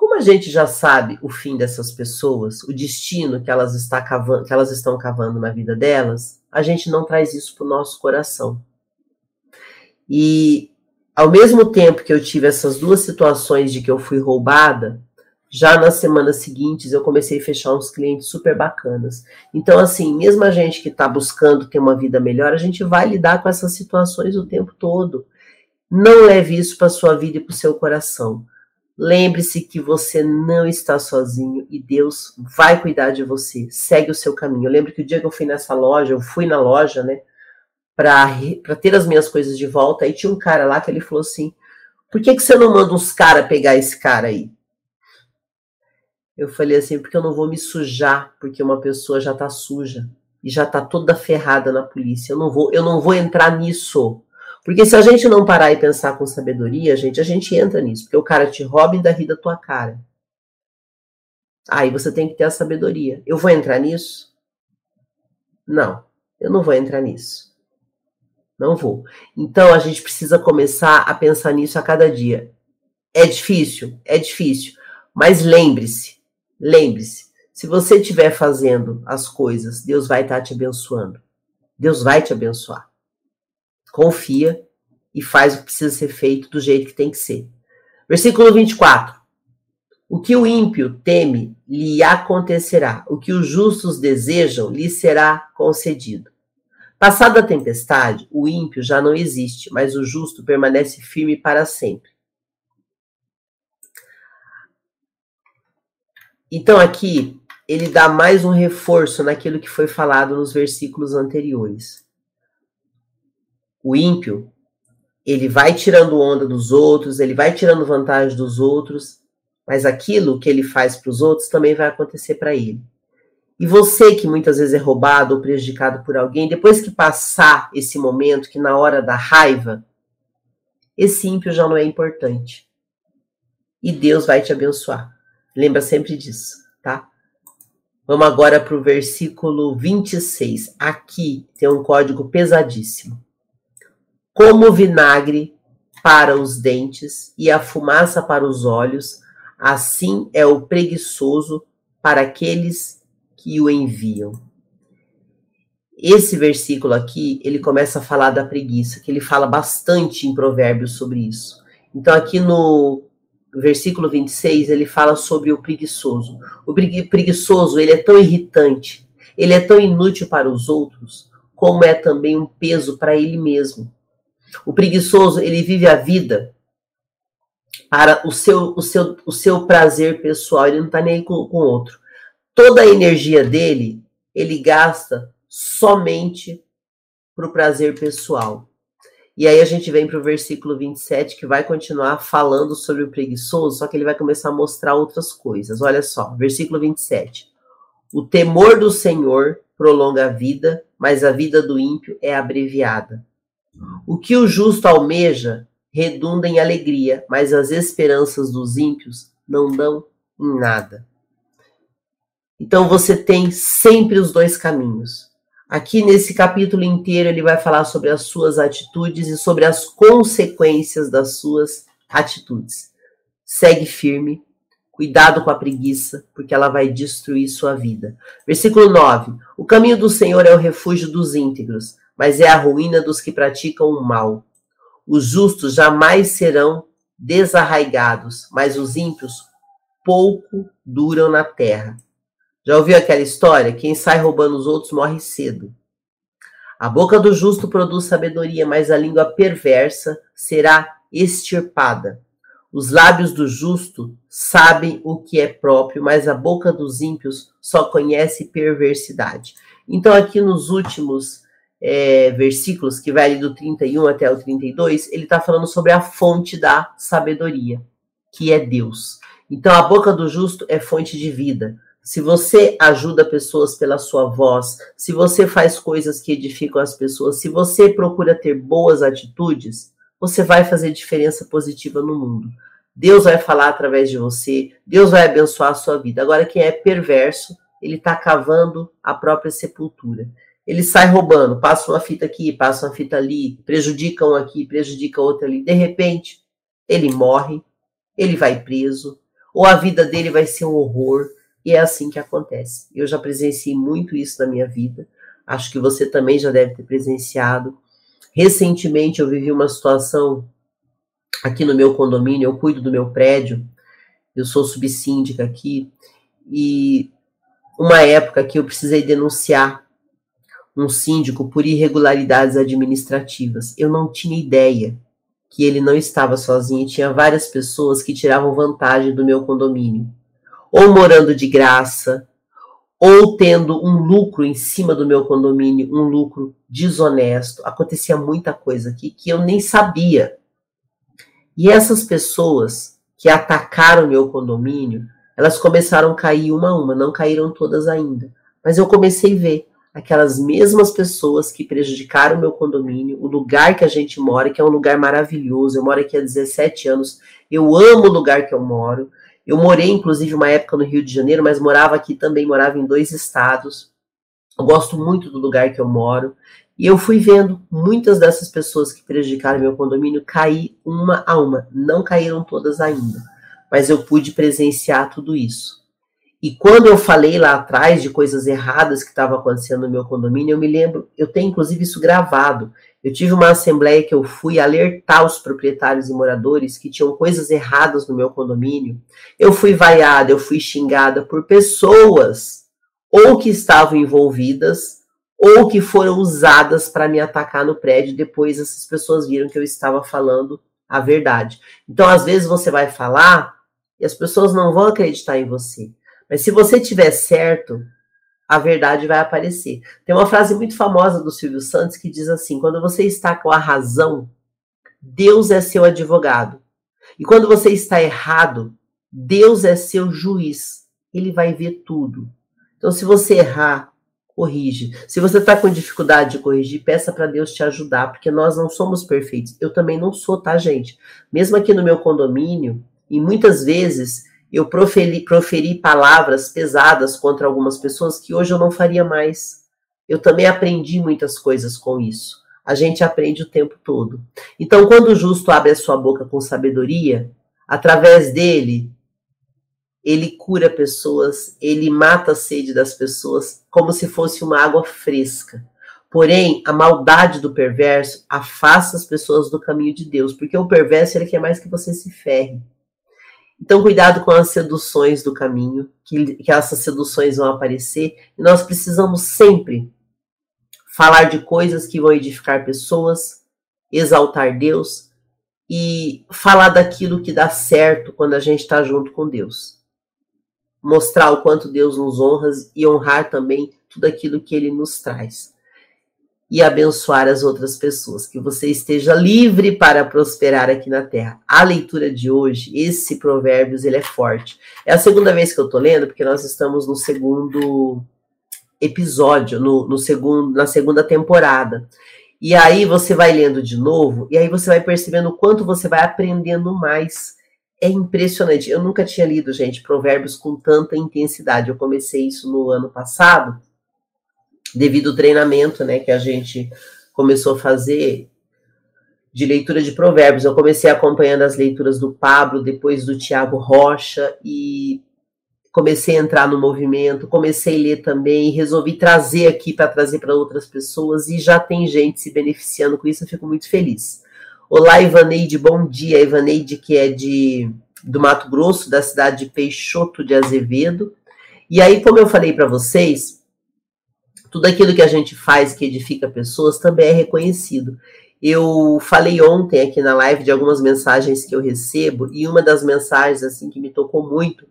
Como a gente já sabe o fim dessas pessoas, o destino que elas, está cavando, que elas estão cavando na vida delas, a gente não traz isso para o nosso coração. E ao mesmo tempo que eu tive essas duas situações de que eu fui roubada, já nas semanas seguintes eu comecei a fechar uns clientes super bacanas. Então, assim, mesmo a gente que está buscando ter uma vida melhor, a gente vai lidar com essas situações o tempo todo. Não leve isso para sua vida e para o seu coração. Lembre-se que você não está sozinho e Deus vai cuidar de você. Segue o seu caminho. Eu lembro que o dia que eu fui nessa loja, eu fui na loja, né? para ter as minhas coisas de volta. Aí tinha um cara lá que ele falou assim: por que, que você não manda uns caras pegar esse cara aí? Eu falei assim, porque eu não vou me sujar, porque uma pessoa já tá suja e já tá toda ferrada na polícia. Eu não vou, eu não vou entrar nisso. Porque se a gente não parar e pensar com sabedoria, gente, a gente entra nisso, porque o cara te rouba e dá rir da tua cara. Aí você tem que ter a sabedoria. Eu vou entrar nisso? Não, eu não vou entrar nisso. Não vou. Então a gente precisa começar a pensar nisso a cada dia. É difícil? É difícil. Mas lembre-se, lembre-se, se você estiver fazendo as coisas, Deus vai estar te abençoando. Deus vai te abençoar. Confia e faz o que precisa ser feito do jeito que tem que ser. Versículo 24. O que o ímpio teme lhe acontecerá, o que os justos desejam lhe será concedido. Passada a tempestade, o ímpio já não existe, mas o justo permanece firme para sempre. Então aqui ele dá mais um reforço naquilo que foi falado nos versículos anteriores. O ímpio ele vai tirando onda dos outros, ele vai tirando vantagem dos outros, mas aquilo que ele faz para os outros também vai acontecer para ele. E você que muitas vezes é roubado ou prejudicado por alguém, depois que passar esse momento, que na hora da raiva, esse ímpio já não é importante. E Deus vai te abençoar. Lembra sempre disso, tá? Vamos agora para o versículo 26. Aqui tem um código pesadíssimo. Como vinagre para os dentes e a fumaça para os olhos, assim é o preguiçoso para aqueles que o enviam. Esse versículo aqui, ele começa a falar da preguiça, que ele fala bastante em Provérbios sobre isso. Então, aqui no versículo 26, ele fala sobre o preguiçoso. O preguiçoso, ele é tão irritante, ele é tão inútil para os outros, como é também um peso para ele mesmo. O preguiçoso, ele vive a vida para o seu, o seu, o seu prazer pessoal, ele não está nem com o outro. Toda a energia dele, ele gasta somente para o prazer pessoal. E aí a gente vem para o versículo 27, que vai continuar falando sobre o preguiçoso, só que ele vai começar a mostrar outras coisas. Olha só, versículo 27. O temor do Senhor prolonga a vida, mas a vida do ímpio é abreviada. O que o justo almeja redunda em alegria, mas as esperanças dos ímpios não dão em nada. Então você tem sempre os dois caminhos. Aqui nesse capítulo inteiro ele vai falar sobre as suas atitudes e sobre as consequências das suas atitudes. Segue firme, cuidado com a preguiça, porque ela vai destruir sua vida. Versículo 9: O caminho do Senhor é o refúgio dos íntegros, mas é a ruína dos que praticam o mal. Os justos jamais serão desarraigados, mas os ímpios pouco duram na terra. Já ouviu aquela história? Quem sai roubando os outros morre cedo. A boca do justo produz sabedoria, mas a língua perversa será extirpada. Os lábios do justo sabem o que é próprio, mas a boca dos ímpios só conhece perversidade. Então, aqui nos últimos é, versículos, que vai ali do 31 até o 32, ele está falando sobre a fonte da sabedoria, que é Deus. Então, a boca do justo é fonte de vida se você ajuda pessoas pela sua voz, se você faz coisas que edificam as pessoas, se você procura ter boas atitudes, você vai fazer diferença positiva no mundo. Deus vai falar através de você, Deus vai abençoar a sua vida. Agora, quem é perverso, ele está cavando a própria sepultura. Ele sai roubando, passa uma fita aqui, passa uma fita ali, prejudica um aqui, prejudica outro ali. De repente, ele morre, ele vai preso, ou a vida dele vai ser um horror e é assim que acontece. Eu já presenciei muito isso na minha vida. Acho que você também já deve ter presenciado. Recentemente eu vivi uma situação aqui no meu condomínio, eu cuido do meu prédio, eu sou subsíndica aqui, e uma época que eu precisei denunciar um síndico por irregularidades administrativas. Eu não tinha ideia que ele não estava sozinho, tinha várias pessoas que tiravam vantagem do meu condomínio ou morando de graça, ou tendo um lucro em cima do meu condomínio, um lucro desonesto. Acontecia muita coisa aqui que eu nem sabia. E essas pessoas que atacaram meu condomínio, elas começaram a cair uma a uma, não caíram todas ainda. Mas eu comecei a ver aquelas mesmas pessoas que prejudicaram meu condomínio, o lugar que a gente mora, que é um lugar maravilhoso. Eu moro aqui há 17 anos. Eu amo o lugar que eu moro. Eu morei, inclusive, uma época no Rio de Janeiro, mas morava aqui também, morava em dois estados. Eu gosto muito do lugar que eu moro. E eu fui vendo muitas dessas pessoas que prejudicaram meu condomínio cair uma a uma. Não caíram todas ainda, mas eu pude presenciar tudo isso. E quando eu falei lá atrás de coisas erradas que estavam acontecendo no meu condomínio, eu me lembro, eu tenho inclusive isso gravado. Eu tive uma assembleia que eu fui alertar os proprietários e moradores que tinham coisas erradas no meu condomínio. Eu fui vaiada, eu fui xingada por pessoas ou que estavam envolvidas ou que foram usadas para me atacar no prédio. Depois essas pessoas viram que eu estava falando a verdade. Então, às vezes você vai falar e as pessoas não vão acreditar em você. Mas se você tiver certo, a verdade vai aparecer. Tem uma frase muito famosa do Silvio Santos que diz assim: quando você está com a razão, Deus é seu advogado. E quando você está errado, Deus é seu juiz. Ele vai ver tudo. Então, se você errar, corrige. Se você está com dificuldade de corrigir, peça para Deus te ajudar, porque nós não somos perfeitos. Eu também não sou, tá, gente? Mesmo aqui no meu condomínio, e muitas vezes eu proferi, proferi palavras pesadas contra algumas pessoas que hoje eu não faria mais. Eu também aprendi muitas coisas com isso. A gente aprende o tempo todo. Então, quando o justo abre a sua boca com sabedoria, através dele, ele cura pessoas, ele mata a sede das pessoas como se fosse uma água fresca. Porém, a maldade do perverso afasta as pessoas do caminho de Deus, porque o perverso ele quer mais que você se ferre. Então, cuidado com as seduções do caminho, que, que essas seduções vão aparecer, e nós precisamos sempre falar de coisas que vão edificar pessoas, exaltar Deus e falar daquilo que dá certo quando a gente está junto com Deus mostrar o quanto Deus nos honra e honrar também tudo aquilo que Ele nos traz. E abençoar as outras pessoas, que você esteja livre para prosperar aqui na terra. A leitura de hoje, esse Provérbios, ele é forte. É a segunda vez que eu tô lendo, porque nós estamos no segundo episódio, no, no segundo, na segunda temporada. E aí você vai lendo de novo, e aí você vai percebendo o quanto você vai aprendendo mais é impressionante. Eu nunca tinha lido, gente, provérbios com tanta intensidade. Eu comecei isso no ano passado, devido ao treinamento, né, que a gente começou a fazer de leitura de provérbios. Eu comecei acompanhando as leituras do Pablo, depois do Tiago Rocha e comecei a entrar no movimento, comecei a ler também, resolvi trazer aqui para trazer para outras pessoas e já tem gente se beneficiando com isso, eu fico muito feliz. Olá, Ivaneide, bom dia. Ivaneide, que é de do Mato Grosso, da cidade de Peixoto de Azevedo. E aí, como eu falei para vocês, tudo aquilo que a gente faz que edifica pessoas também é reconhecido. Eu falei ontem aqui na live de algumas mensagens que eu recebo, e uma das mensagens assim que me tocou muito.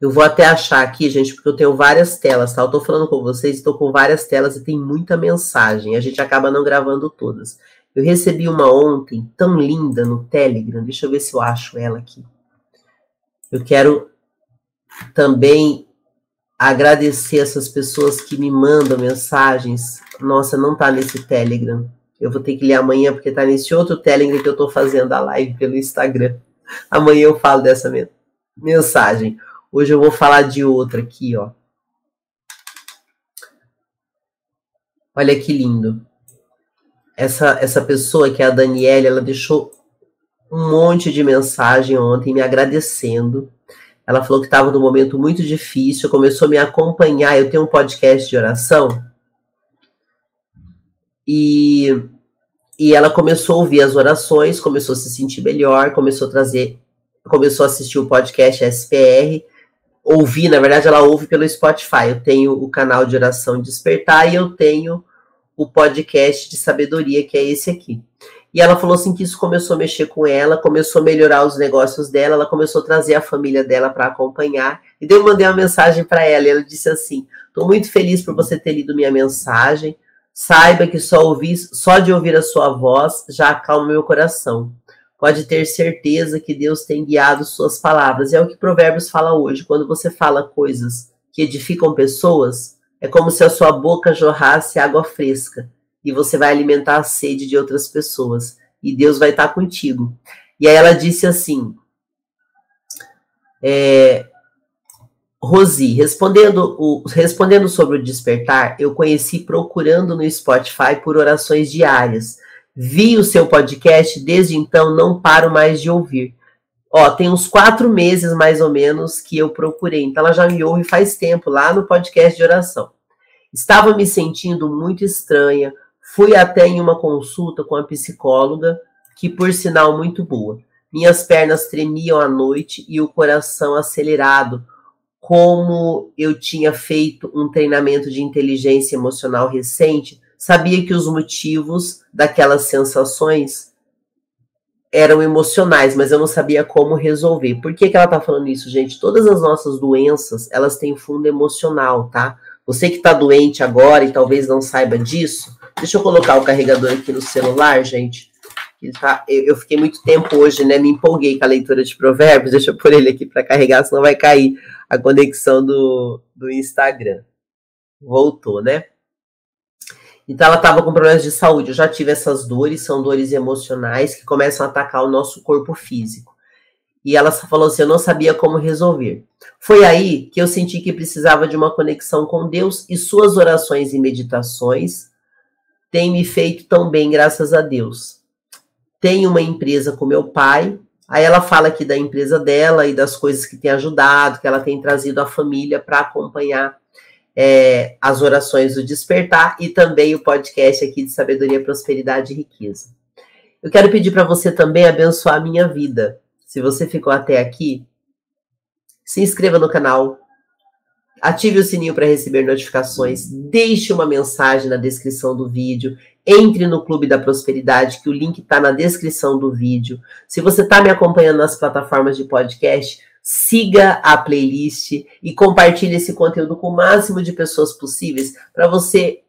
Eu vou até achar aqui, gente, porque eu tenho várias telas, tá? Eu tô falando com vocês, estou com várias telas e tem muita mensagem. A gente acaba não gravando todas. Eu recebi uma ontem tão linda no Telegram. Deixa eu ver se eu acho ela aqui. Eu quero também agradecer essas pessoas que me mandam mensagens. Nossa, não tá nesse Telegram. Eu vou ter que ler amanhã porque tá nesse outro Telegram que eu tô fazendo a live pelo Instagram. Amanhã eu falo dessa mensagem. Hoje eu vou falar de outra aqui, ó. Olha que lindo essa, essa pessoa, que é a Daniela, ela deixou um monte de mensagem ontem me agradecendo. Ela falou que estava num momento muito difícil, começou a me acompanhar. Eu tenho um podcast de oração. E, e ela começou a ouvir as orações, começou a se sentir melhor, começou a trazer, começou a assistir o podcast SPR. Ouvir, na verdade, ela ouve pelo Spotify. Eu tenho o canal de oração Despertar e eu tenho o podcast de sabedoria, que é esse aqui. E ela falou assim que isso começou a mexer com ela, começou a melhorar os negócios dela, ela começou a trazer a família dela para acompanhar. E daí eu mandei uma mensagem para ela, e ela disse assim: "Estou muito feliz por você ter lido minha mensagem. Saiba que só ouvir, só de ouvir a sua voz já acalma meu coração. Pode ter certeza que Deus tem guiado suas palavras. E é o que Provérbios fala hoje, quando você fala coisas que edificam pessoas, é como se a sua boca jorrasse água fresca e você vai alimentar a sede de outras pessoas e Deus vai estar contigo. E aí ela disse assim: é, Rosi, respondendo, o, respondendo sobre o despertar, eu conheci procurando no Spotify por orações diárias. Vi o seu podcast, desde então não paro mais de ouvir. Ó, tem uns quatro meses mais ou menos que eu procurei. Então ela já me ouve faz tempo lá no podcast de oração. Estava me sentindo muito estranha. Fui até em uma consulta com a psicóloga, que por sinal muito boa. Minhas pernas tremiam à noite e o coração acelerado, como eu tinha feito um treinamento de inteligência emocional recente, sabia que os motivos daquelas sensações eram emocionais, mas eu não sabia como resolver. Por que, que ela tá falando isso, gente? Todas as nossas doenças, elas têm fundo emocional, tá? Você que está doente agora e talvez não saiba disso, Deixa eu colocar o carregador aqui no celular, gente. Ele tá, eu, eu fiquei muito tempo hoje, né? Me empolguei com a leitura de provérbios. Deixa eu pôr ele aqui para carregar, senão vai cair a conexão do, do Instagram. Voltou, né? Então ela estava com problemas de saúde. Eu já tive essas dores, são dores emocionais que começam a atacar o nosso corpo físico. E ela falou assim: eu não sabia como resolver. Foi aí que eu senti que precisava de uma conexão com Deus e suas orações e meditações têm me feito tão bem, graças a Deus. Tenho uma empresa com meu pai. Aí ela fala aqui da empresa dela e das coisas que tem ajudado, que ela tem trazido a família para acompanhar é, as orações do despertar e também o podcast aqui de sabedoria, prosperidade e riqueza. Eu quero pedir para você também abençoar a minha vida. Se você ficou até aqui, se inscreva no canal, ative o sininho para receber notificações, deixe uma mensagem na descrição do vídeo, entre no Clube da Prosperidade, que o link está na descrição do vídeo. Se você está me acompanhando nas plataformas de podcast, siga a playlist e compartilhe esse conteúdo com o máximo de pessoas possíveis para você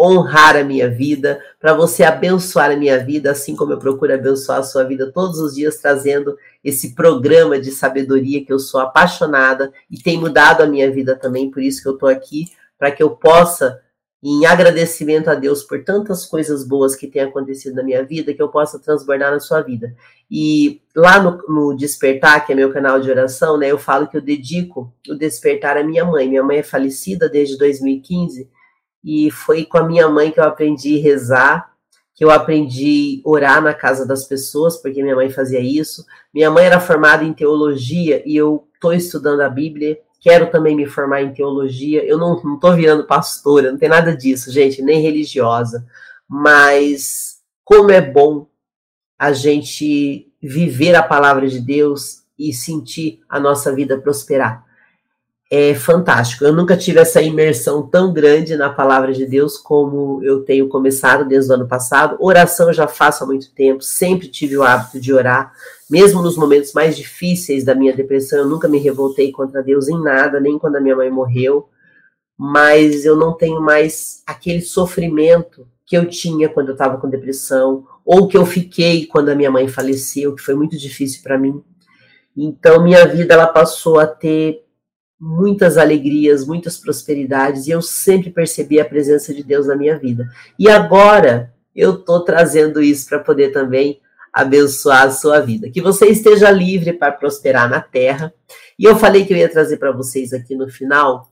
honrar a minha vida, para você abençoar a minha vida, assim como eu procuro abençoar a sua vida todos os dias, trazendo esse programa de sabedoria que eu sou apaixonada e tem mudado a minha vida também, por isso que eu estou aqui, para que eu possa em agradecimento a Deus por tantas coisas boas que têm acontecido na minha vida, que eu possa transbordar na sua vida. E lá no, no, Despertar, que é meu canal de oração, né, eu falo que eu dedico o despertar à minha mãe. Minha mãe é falecida desde 2015 e foi com a minha mãe que eu aprendi a rezar, que eu aprendi a orar na casa das pessoas, porque minha mãe fazia isso. Minha mãe era formada em teologia e eu estou estudando a Bíblia quero também me formar em teologia. Eu não, tô virando pastora, não tem nada disso, gente, nem religiosa. Mas como é bom a gente viver a palavra de Deus e sentir a nossa vida prosperar é fantástico. Eu nunca tive essa imersão tão grande na palavra de Deus como eu tenho começado desde o ano passado. Oração eu já faço há muito tempo, sempre tive o hábito de orar, mesmo nos momentos mais difíceis da minha depressão, eu nunca me revoltei contra Deus em nada, nem quando a minha mãe morreu, mas eu não tenho mais aquele sofrimento que eu tinha quando eu estava com depressão, ou que eu fiquei quando a minha mãe faleceu, que foi muito difícil para mim. Então minha vida ela passou a ter muitas alegrias, muitas prosperidades, e eu sempre percebi a presença de Deus na minha vida. E agora eu estou trazendo isso para poder também abençoar a sua vida. Que você esteja livre para prosperar na terra. E eu falei que eu ia trazer para vocês aqui no final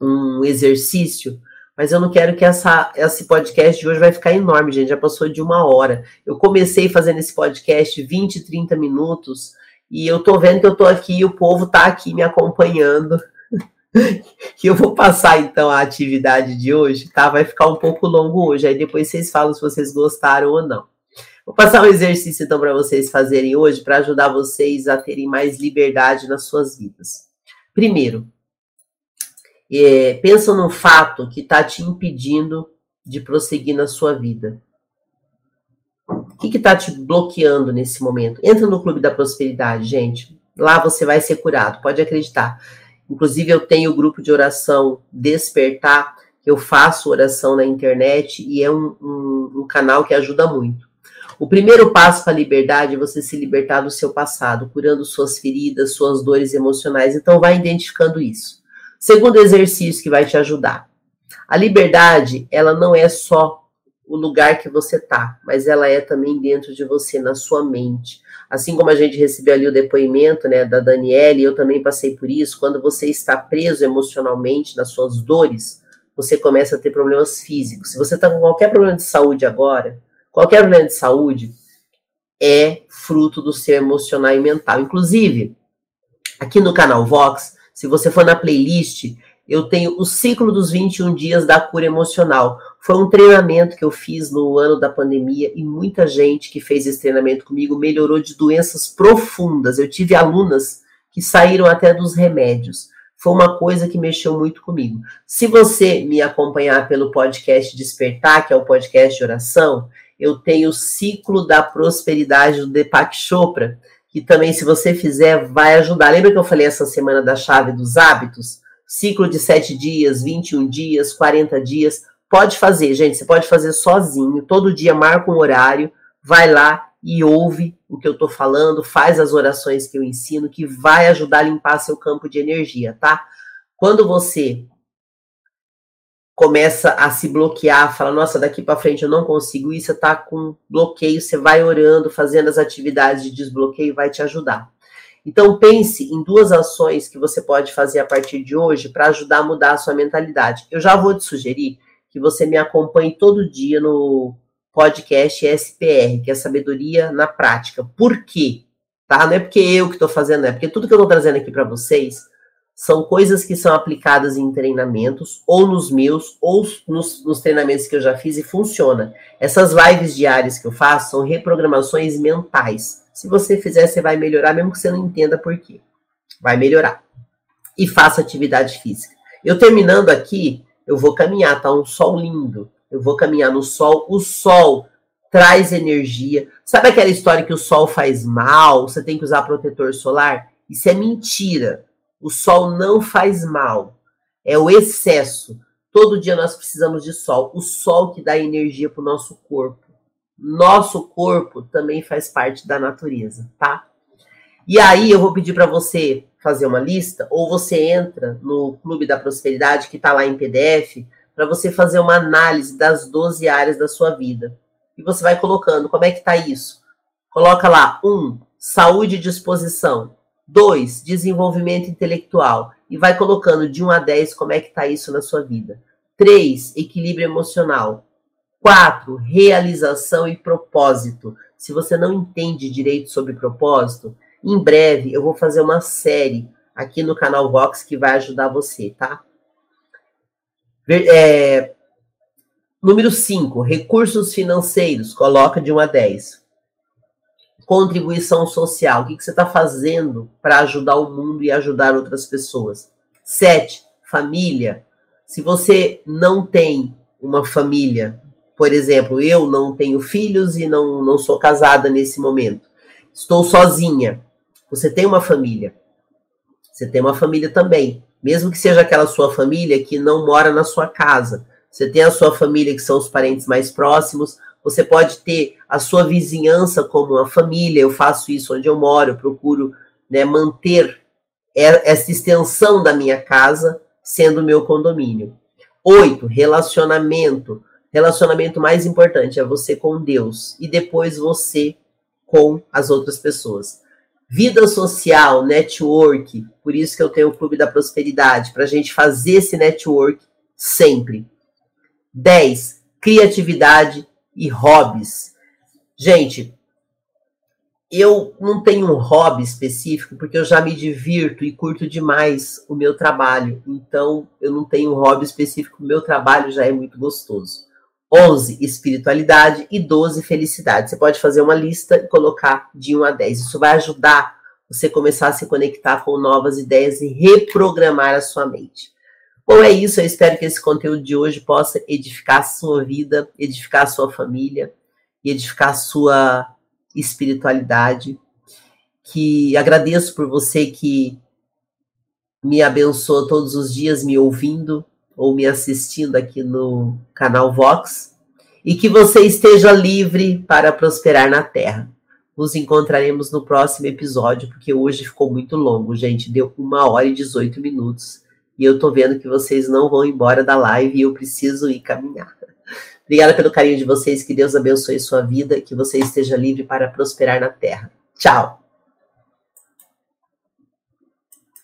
um exercício, mas eu não quero que essa, esse podcast de hoje vai ficar enorme, gente. Já passou de uma hora. Eu comecei fazendo esse podcast 20, 30 minutos e eu tô vendo que eu tô aqui e o povo tá aqui me acompanhando. eu vou passar então a atividade de hoje, tá? Vai ficar um pouco longo hoje, aí depois vocês falam se vocês gostaram ou não. Vou passar um exercício então para vocês fazerem hoje para ajudar vocês a terem mais liberdade nas suas vidas. Primeiro, é, pensa no fato que está te impedindo de prosseguir na sua vida que está te bloqueando nesse momento? Entra no Clube da Prosperidade, gente. Lá você vai ser curado, pode acreditar. Inclusive, eu tenho o grupo de oração Despertar, eu faço oração na internet e é um, um, um canal que ajuda muito. O primeiro passo para a liberdade é você se libertar do seu passado, curando suas feridas, suas dores emocionais. Então, vai identificando isso. Segundo exercício que vai te ajudar. A liberdade, ela não é só o lugar que você tá, mas ela é também dentro de você, na sua mente. Assim como a gente recebeu ali o depoimento, né, da Daniele, eu também passei por isso, quando você está preso emocionalmente nas suas dores, você começa a ter problemas físicos. Se você está com qualquer problema de saúde agora, qualquer problema de saúde é fruto do seu emocional e mental. Inclusive, aqui no canal Vox, se você for na playlist, eu tenho o ciclo dos 21 dias da cura emocional. Foi um treinamento que eu fiz no ano da pandemia e muita gente que fez esse treinamento comigo melhorou de doenças profundas. Eu tive alunas que saíram até dos remédios. Foi uma coisa que mexeu muito comigo. Se você me acompanhar pelo podcast Despertar, que é o podcast de oração, eu tenho o ciclo da prosperidade do Deepak Chopra, que também, se você fizer, vai ajudar. Lembra que eu falei essa semana da chave dos hábitos? ciclo de 7 dias, 21 dias, 40 dias, Pode fazer, gente, você pode fazer sozinho, todo dia marca um horário, vai lá e ouve o que eu tô falando, faz as orações que eu ensino, que vai ajudar a limpar seu campo de energia, tá? Quando você começa a se bloquear, fala, nossa, daqui para frente eu não consigo isso, você tá com bloqueio, você vai orando, fazendo as atividades de desbloqueio, vai te ajudar. Então pense em duas ações que você pode fazer a partir de hoje para ajudar a mudar a sua mentalidade. Eu já vou te sugerir que você me acompanhe todo dia no podcast SPR, que é Sabedoria na Prática. Por quê? Tá? Não é porque eu que estou fazendo, é porque tudo que eu estou trazendo aqui para vocês são coisas que são aplicadas em treinamentos, ou nos meus, ou nos, nos, treinamentos que eu já fiz e funciona. Essas lives diárias que eu faço são reprogramações mentais. Se você fizer, você vai melhorar, mesmo que você não entenda por quê. Vai melhorar. E faça atividade física. Eu terminando aqui, eu vou caminhar, tá? Um sol lindo. Eu vou caminhar no sol. O sol traz energia. Sabe aquela história que o sol faz mal? Você tem que usar protetor solar? Isso é mentira. O sol não faz mal. É o excesso. Todo dia nós precisamos de sol. O sol que dá energia para o nosso corpo. Nosso corpo também faz parte da natureza, tá? E aí eu vou pedir para você fazer uma lista, ou você entra no Clube da Prosperidade, que está lá em PDF, para você fazer uma análise das 12 áreas da sua vida. E você vai colocando como é que está isso. Coloca lá, um, saúde e disposição. dois Desenvolvimento intelectual. E vai colocando de 1 a 10 como é que está isso na sua vida. três Equilíbrio emocional. quatro Realização e propósito. Se você não entende direito sobre propósito, em breve eu vou fazer uma série aqui no canal Vox que vai ajudar você, tá? É, número 5, recursos financeiros, coloca de 1 a 10. Contribuição social, o que, que você está fazendo para ajudar o mundo e ajudar outras pessoas? 7, família. Se você não tem uma família, por exemplo, eu não tenho filhos e não, não sou casada nesse momento, estou sozinha. Você tem uma família. Você tem uma família também mesmo que seja aquela sua família que não mora na sua casa. Você tem a sua família que são os parentes mais próximos, você pode ter a sua vizinhança como uma família. Eu faço isso onde eu moro, eu procuro né, manter essa extensão da minha casa sendo meu condomínio. Oito, relacionamento. Relacionamento mais importante é você com Deus e depois você com as outras pessoas. Vida social, network, por isso que eu tenho o Clube da Prosperidade, para a gente fazer esse network sempre. 10. Criatividade e hobbies. Gente, eu não tenho um hobby específico, porque eu já me divirto e curto demais o meu trabalho. Então, eu não tenho um hobby específico, o meu trabalho já é muito gostoso. 11, espiritualidade e 12, felicidade. Você pode fazer uma lista e colocar de 1 a 10. Isso vai ajudar você começar a se conectar com novas ideias e reprogramar a sua mente. Bom, é isso. Eu espero que esse conteúdo de hoje possa edificar a sua vida, edificar a sua família e edificar a sua espiritualidade. Que agradeço por você que me abençoa todos os dias me ouvindo ou me assistindo aqui no canal Vox e que você esteja livre para prosperar na terra. Nos encontraremos no próximo episódio, porque hoje ficou muito longo, gente. Deu uma hora e 18 minutos. E eu tô vendo que vocês não vão embora da live e eu preciso ir caminhar. Obrigada pelo carinho de vocês. Que Deus abençoe sua vida. Que você esteja livre para prosperar na terra. Tchau!